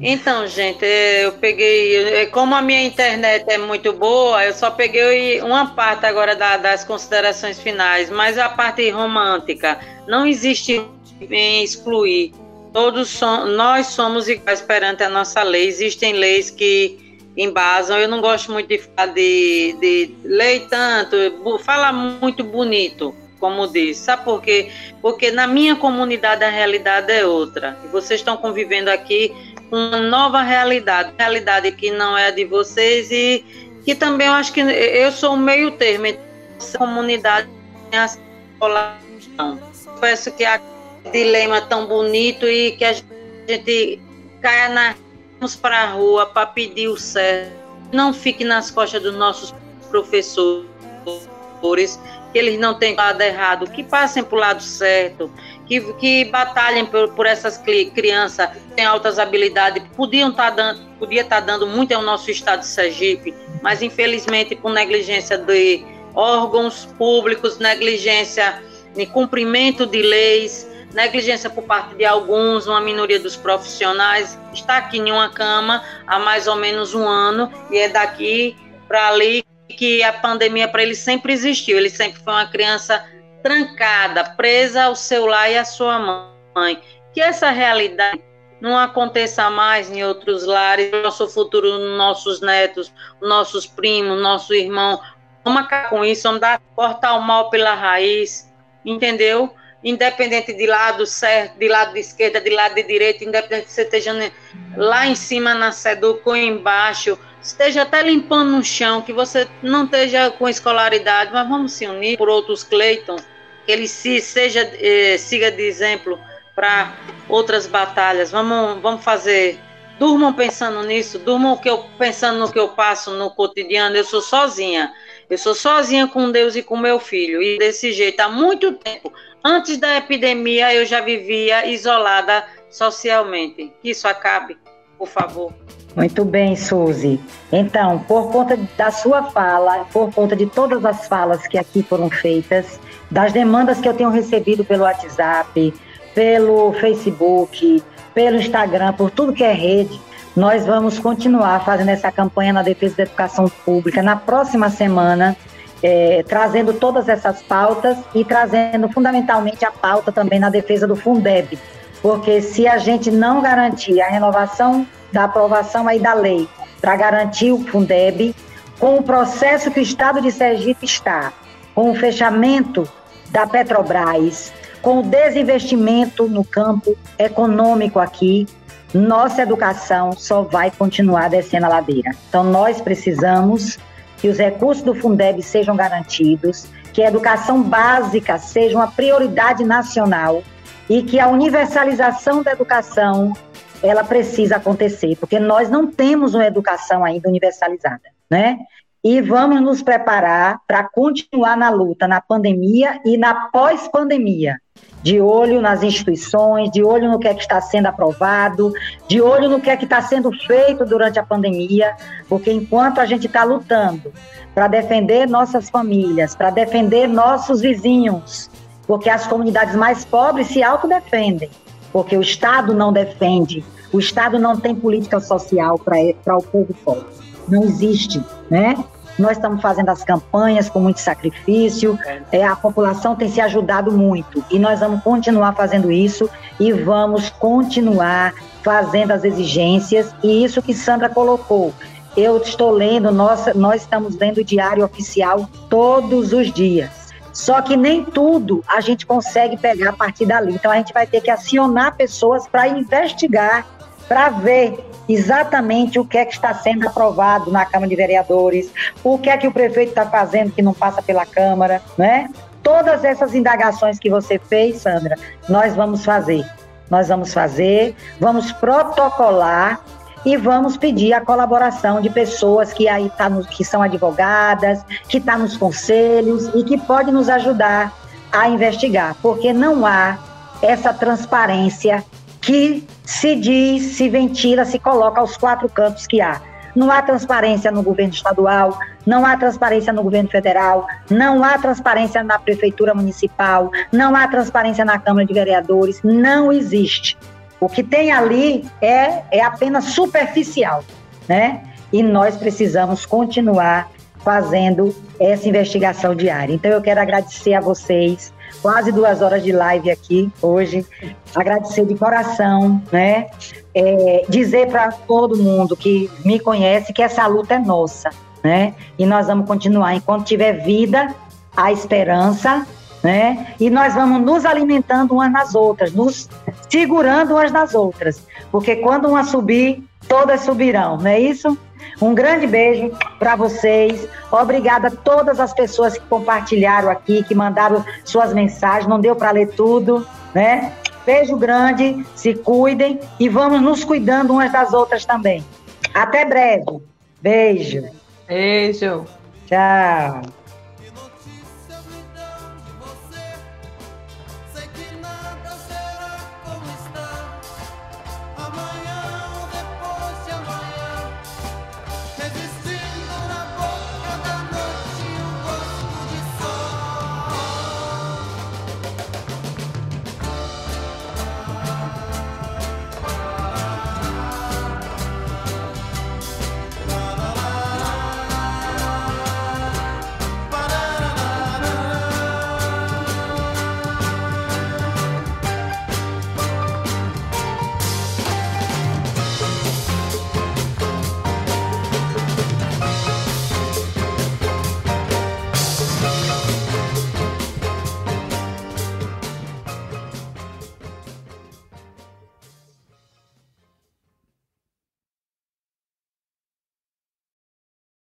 Então, gente, eu peguei. Como a minha internet é muito boa, eu só peguei uma parte agora da, das considerações finais, mas a parte romântica não existe em excluir. Todos som, nós somos iguais perante a nossa lei. Existem leis que embasam. Eu não gosto muito de falar de, de lei tanto, fala muito bonito como disse. Sabe por quê? Porque na minha comunidade a realidade é outra. E vocês estão convivendo aqui uma nova realidade, realidade que não é a de vocês e que também eu acho que eu sou um meio termo entre a comunidade e a população. Peço que a dilema tão bonito e que a gente caia na para a rua para pedir o certo. Não fique nas costas dos nossos professores que eles não têm lado errado, que passem para o lado certo, que, que batalhem por, por essas crianças que têm altas habilidades, podiam estar tá dando, podia estar tá dando muito ao nosso estado de Sergipe, mas infelizmente com negligência de órgãos públicos, negligência em cumprimento de leis, negligência por parte de alguns, uma minoria dos profissionais, está aqui em uma cama há mais ou menos um ano e é daqui para ali que a pandemia para ele sempre existiu. Ele sempre foi uma criança trancada, presa ao seu lar e à sua mãe. Que essa realidade não aconteça mais em outros lares, nosso futuro, nossos netos, nossos primos, nosso irmão. Vamos acabar com isso, vamos dar, cortar o mal pela raiz, entendeu? Independente de lado certo, de lado de esquerda, de lado de direita, independente se você esteja lá em cima na Seduc ou embaixo, esteja até limpando no chão, que você não esteja com escolaridade, mas vamos se unir por outros Cleiton, que ele se, seja, eh, siga de exemplo para outras batalhas. Vamos, vamos fazer. Durmam pensando nisso, durmam que eu, pensando no que eu passo no cotidiano. Eu sou sozinha. Eu sou sozinha com Deus e com meu filho. E desse jeito, há muito tempo. Antes da epidemia, eu já vivia isolada socialmente. Que isso acabe, por favor. Muito bem, Suzy. Então, por conta da sua fala, por conta de todas as falas que aqui foram feitas, das demandas que eu tenho recebido pelo WhatsApp, pelo Facebook, pelo Instagram, por tudo que é rede, nós vamos continuar fazendo essa campanha na defesa da educação pública na próxima semana, é, trazendo todas essas pautas e trazendo fundamentalmente a pauta também na defesa do Fundeb, porque se a gente não garantir a renovação da aprovação aí da lei para garantir o Fundeb, com o processo que o Estado de Sergipe está, com o fechamento da Petrobras, com o desinvestimento no campo econômico aqui, nossa educação só vai continuar descendo a ladeira. Então, nós precisamos que os recursos do Fundeb sejam garantidos, que a educação básica seja uma prioridade nacional e que a universalização da educação ela precisa acontecer, porque nós não temos uma educação ainda universalizada. né? E vamos nos preparar para continuar na luta na pandemia e na pós-pandemia. De olho nas instituições, de olho no que é que está sendo aprovado, de olho no que é que está sendo feito durante a pandemia, porque enquanto a gente está lutando para defender nossas famílias, para defender nossos vizinhos, porque as comunidades mais pobres se autodefendem, porque o Estado não defende, o Estado não tem política social para o povo pobre. Não existe, né? Nós estamos fazendo as campanhas com muito sacrifício, é, a população tem se ajudado muito e nós vamos continuar fazendo isso e vamos continuar fazendo as exigências e isso que Sandra colocou. Eu estou lendo, nós, nós estamos lendo o diário oficial todos os dias. Só que nem tudo a gente consegue pegar a partir dali. Então a gente vai ter que acionar pessoas para investigar, para ver exatamente o que é que está sendo aprovado na Câmara de Vereadores, o que é que o prefeito está fazendo que não passa pela Câmara, né? Todas essas indagações que você fez, Sandra, nós vamos fazer. Nós vamos fazer, vamos protocolar e vamos pedir a colaboração de pessoas que aí tá no, que são advogadas, que estão tá nos conselhos e que podem nos ajudar a investigar, porque não há essa transparência que se diz, se ventila, se coloca aos quatro cantos que há. Não há transparência no governo estadual, não há transparência no governo federal, não há transparência na prefeitura municipal, não há transparência na Câmara de Vereadores, não existe. O que tem ali é, é apenas superficial, né? E nós precisamos continuar fazendo essa investigação diária. Então eu quero agradecer a vocês, quase duas horas de live aqui hoje. Agradecer de coração, né? É, dizer para todo mundo que me conhece que essa luta é nossa, né? E nós vamos continuar enquanto tiver vida, a esperança, né? E nós vamos nos alimentando umas nas outras, nos segurando umas nas outras, porque quando uma subir, todas subirão, não é isso? Um grande beijo para vocês. Obrigada a todas as pessoas que compartilharam aqui, que mandaram suas mensagens. Não deu para ler tudo, né? Beijo grande, se cuidem e vamos nos cuidando umas das outras também. Até breve. Beijo. Beijo. Tchau.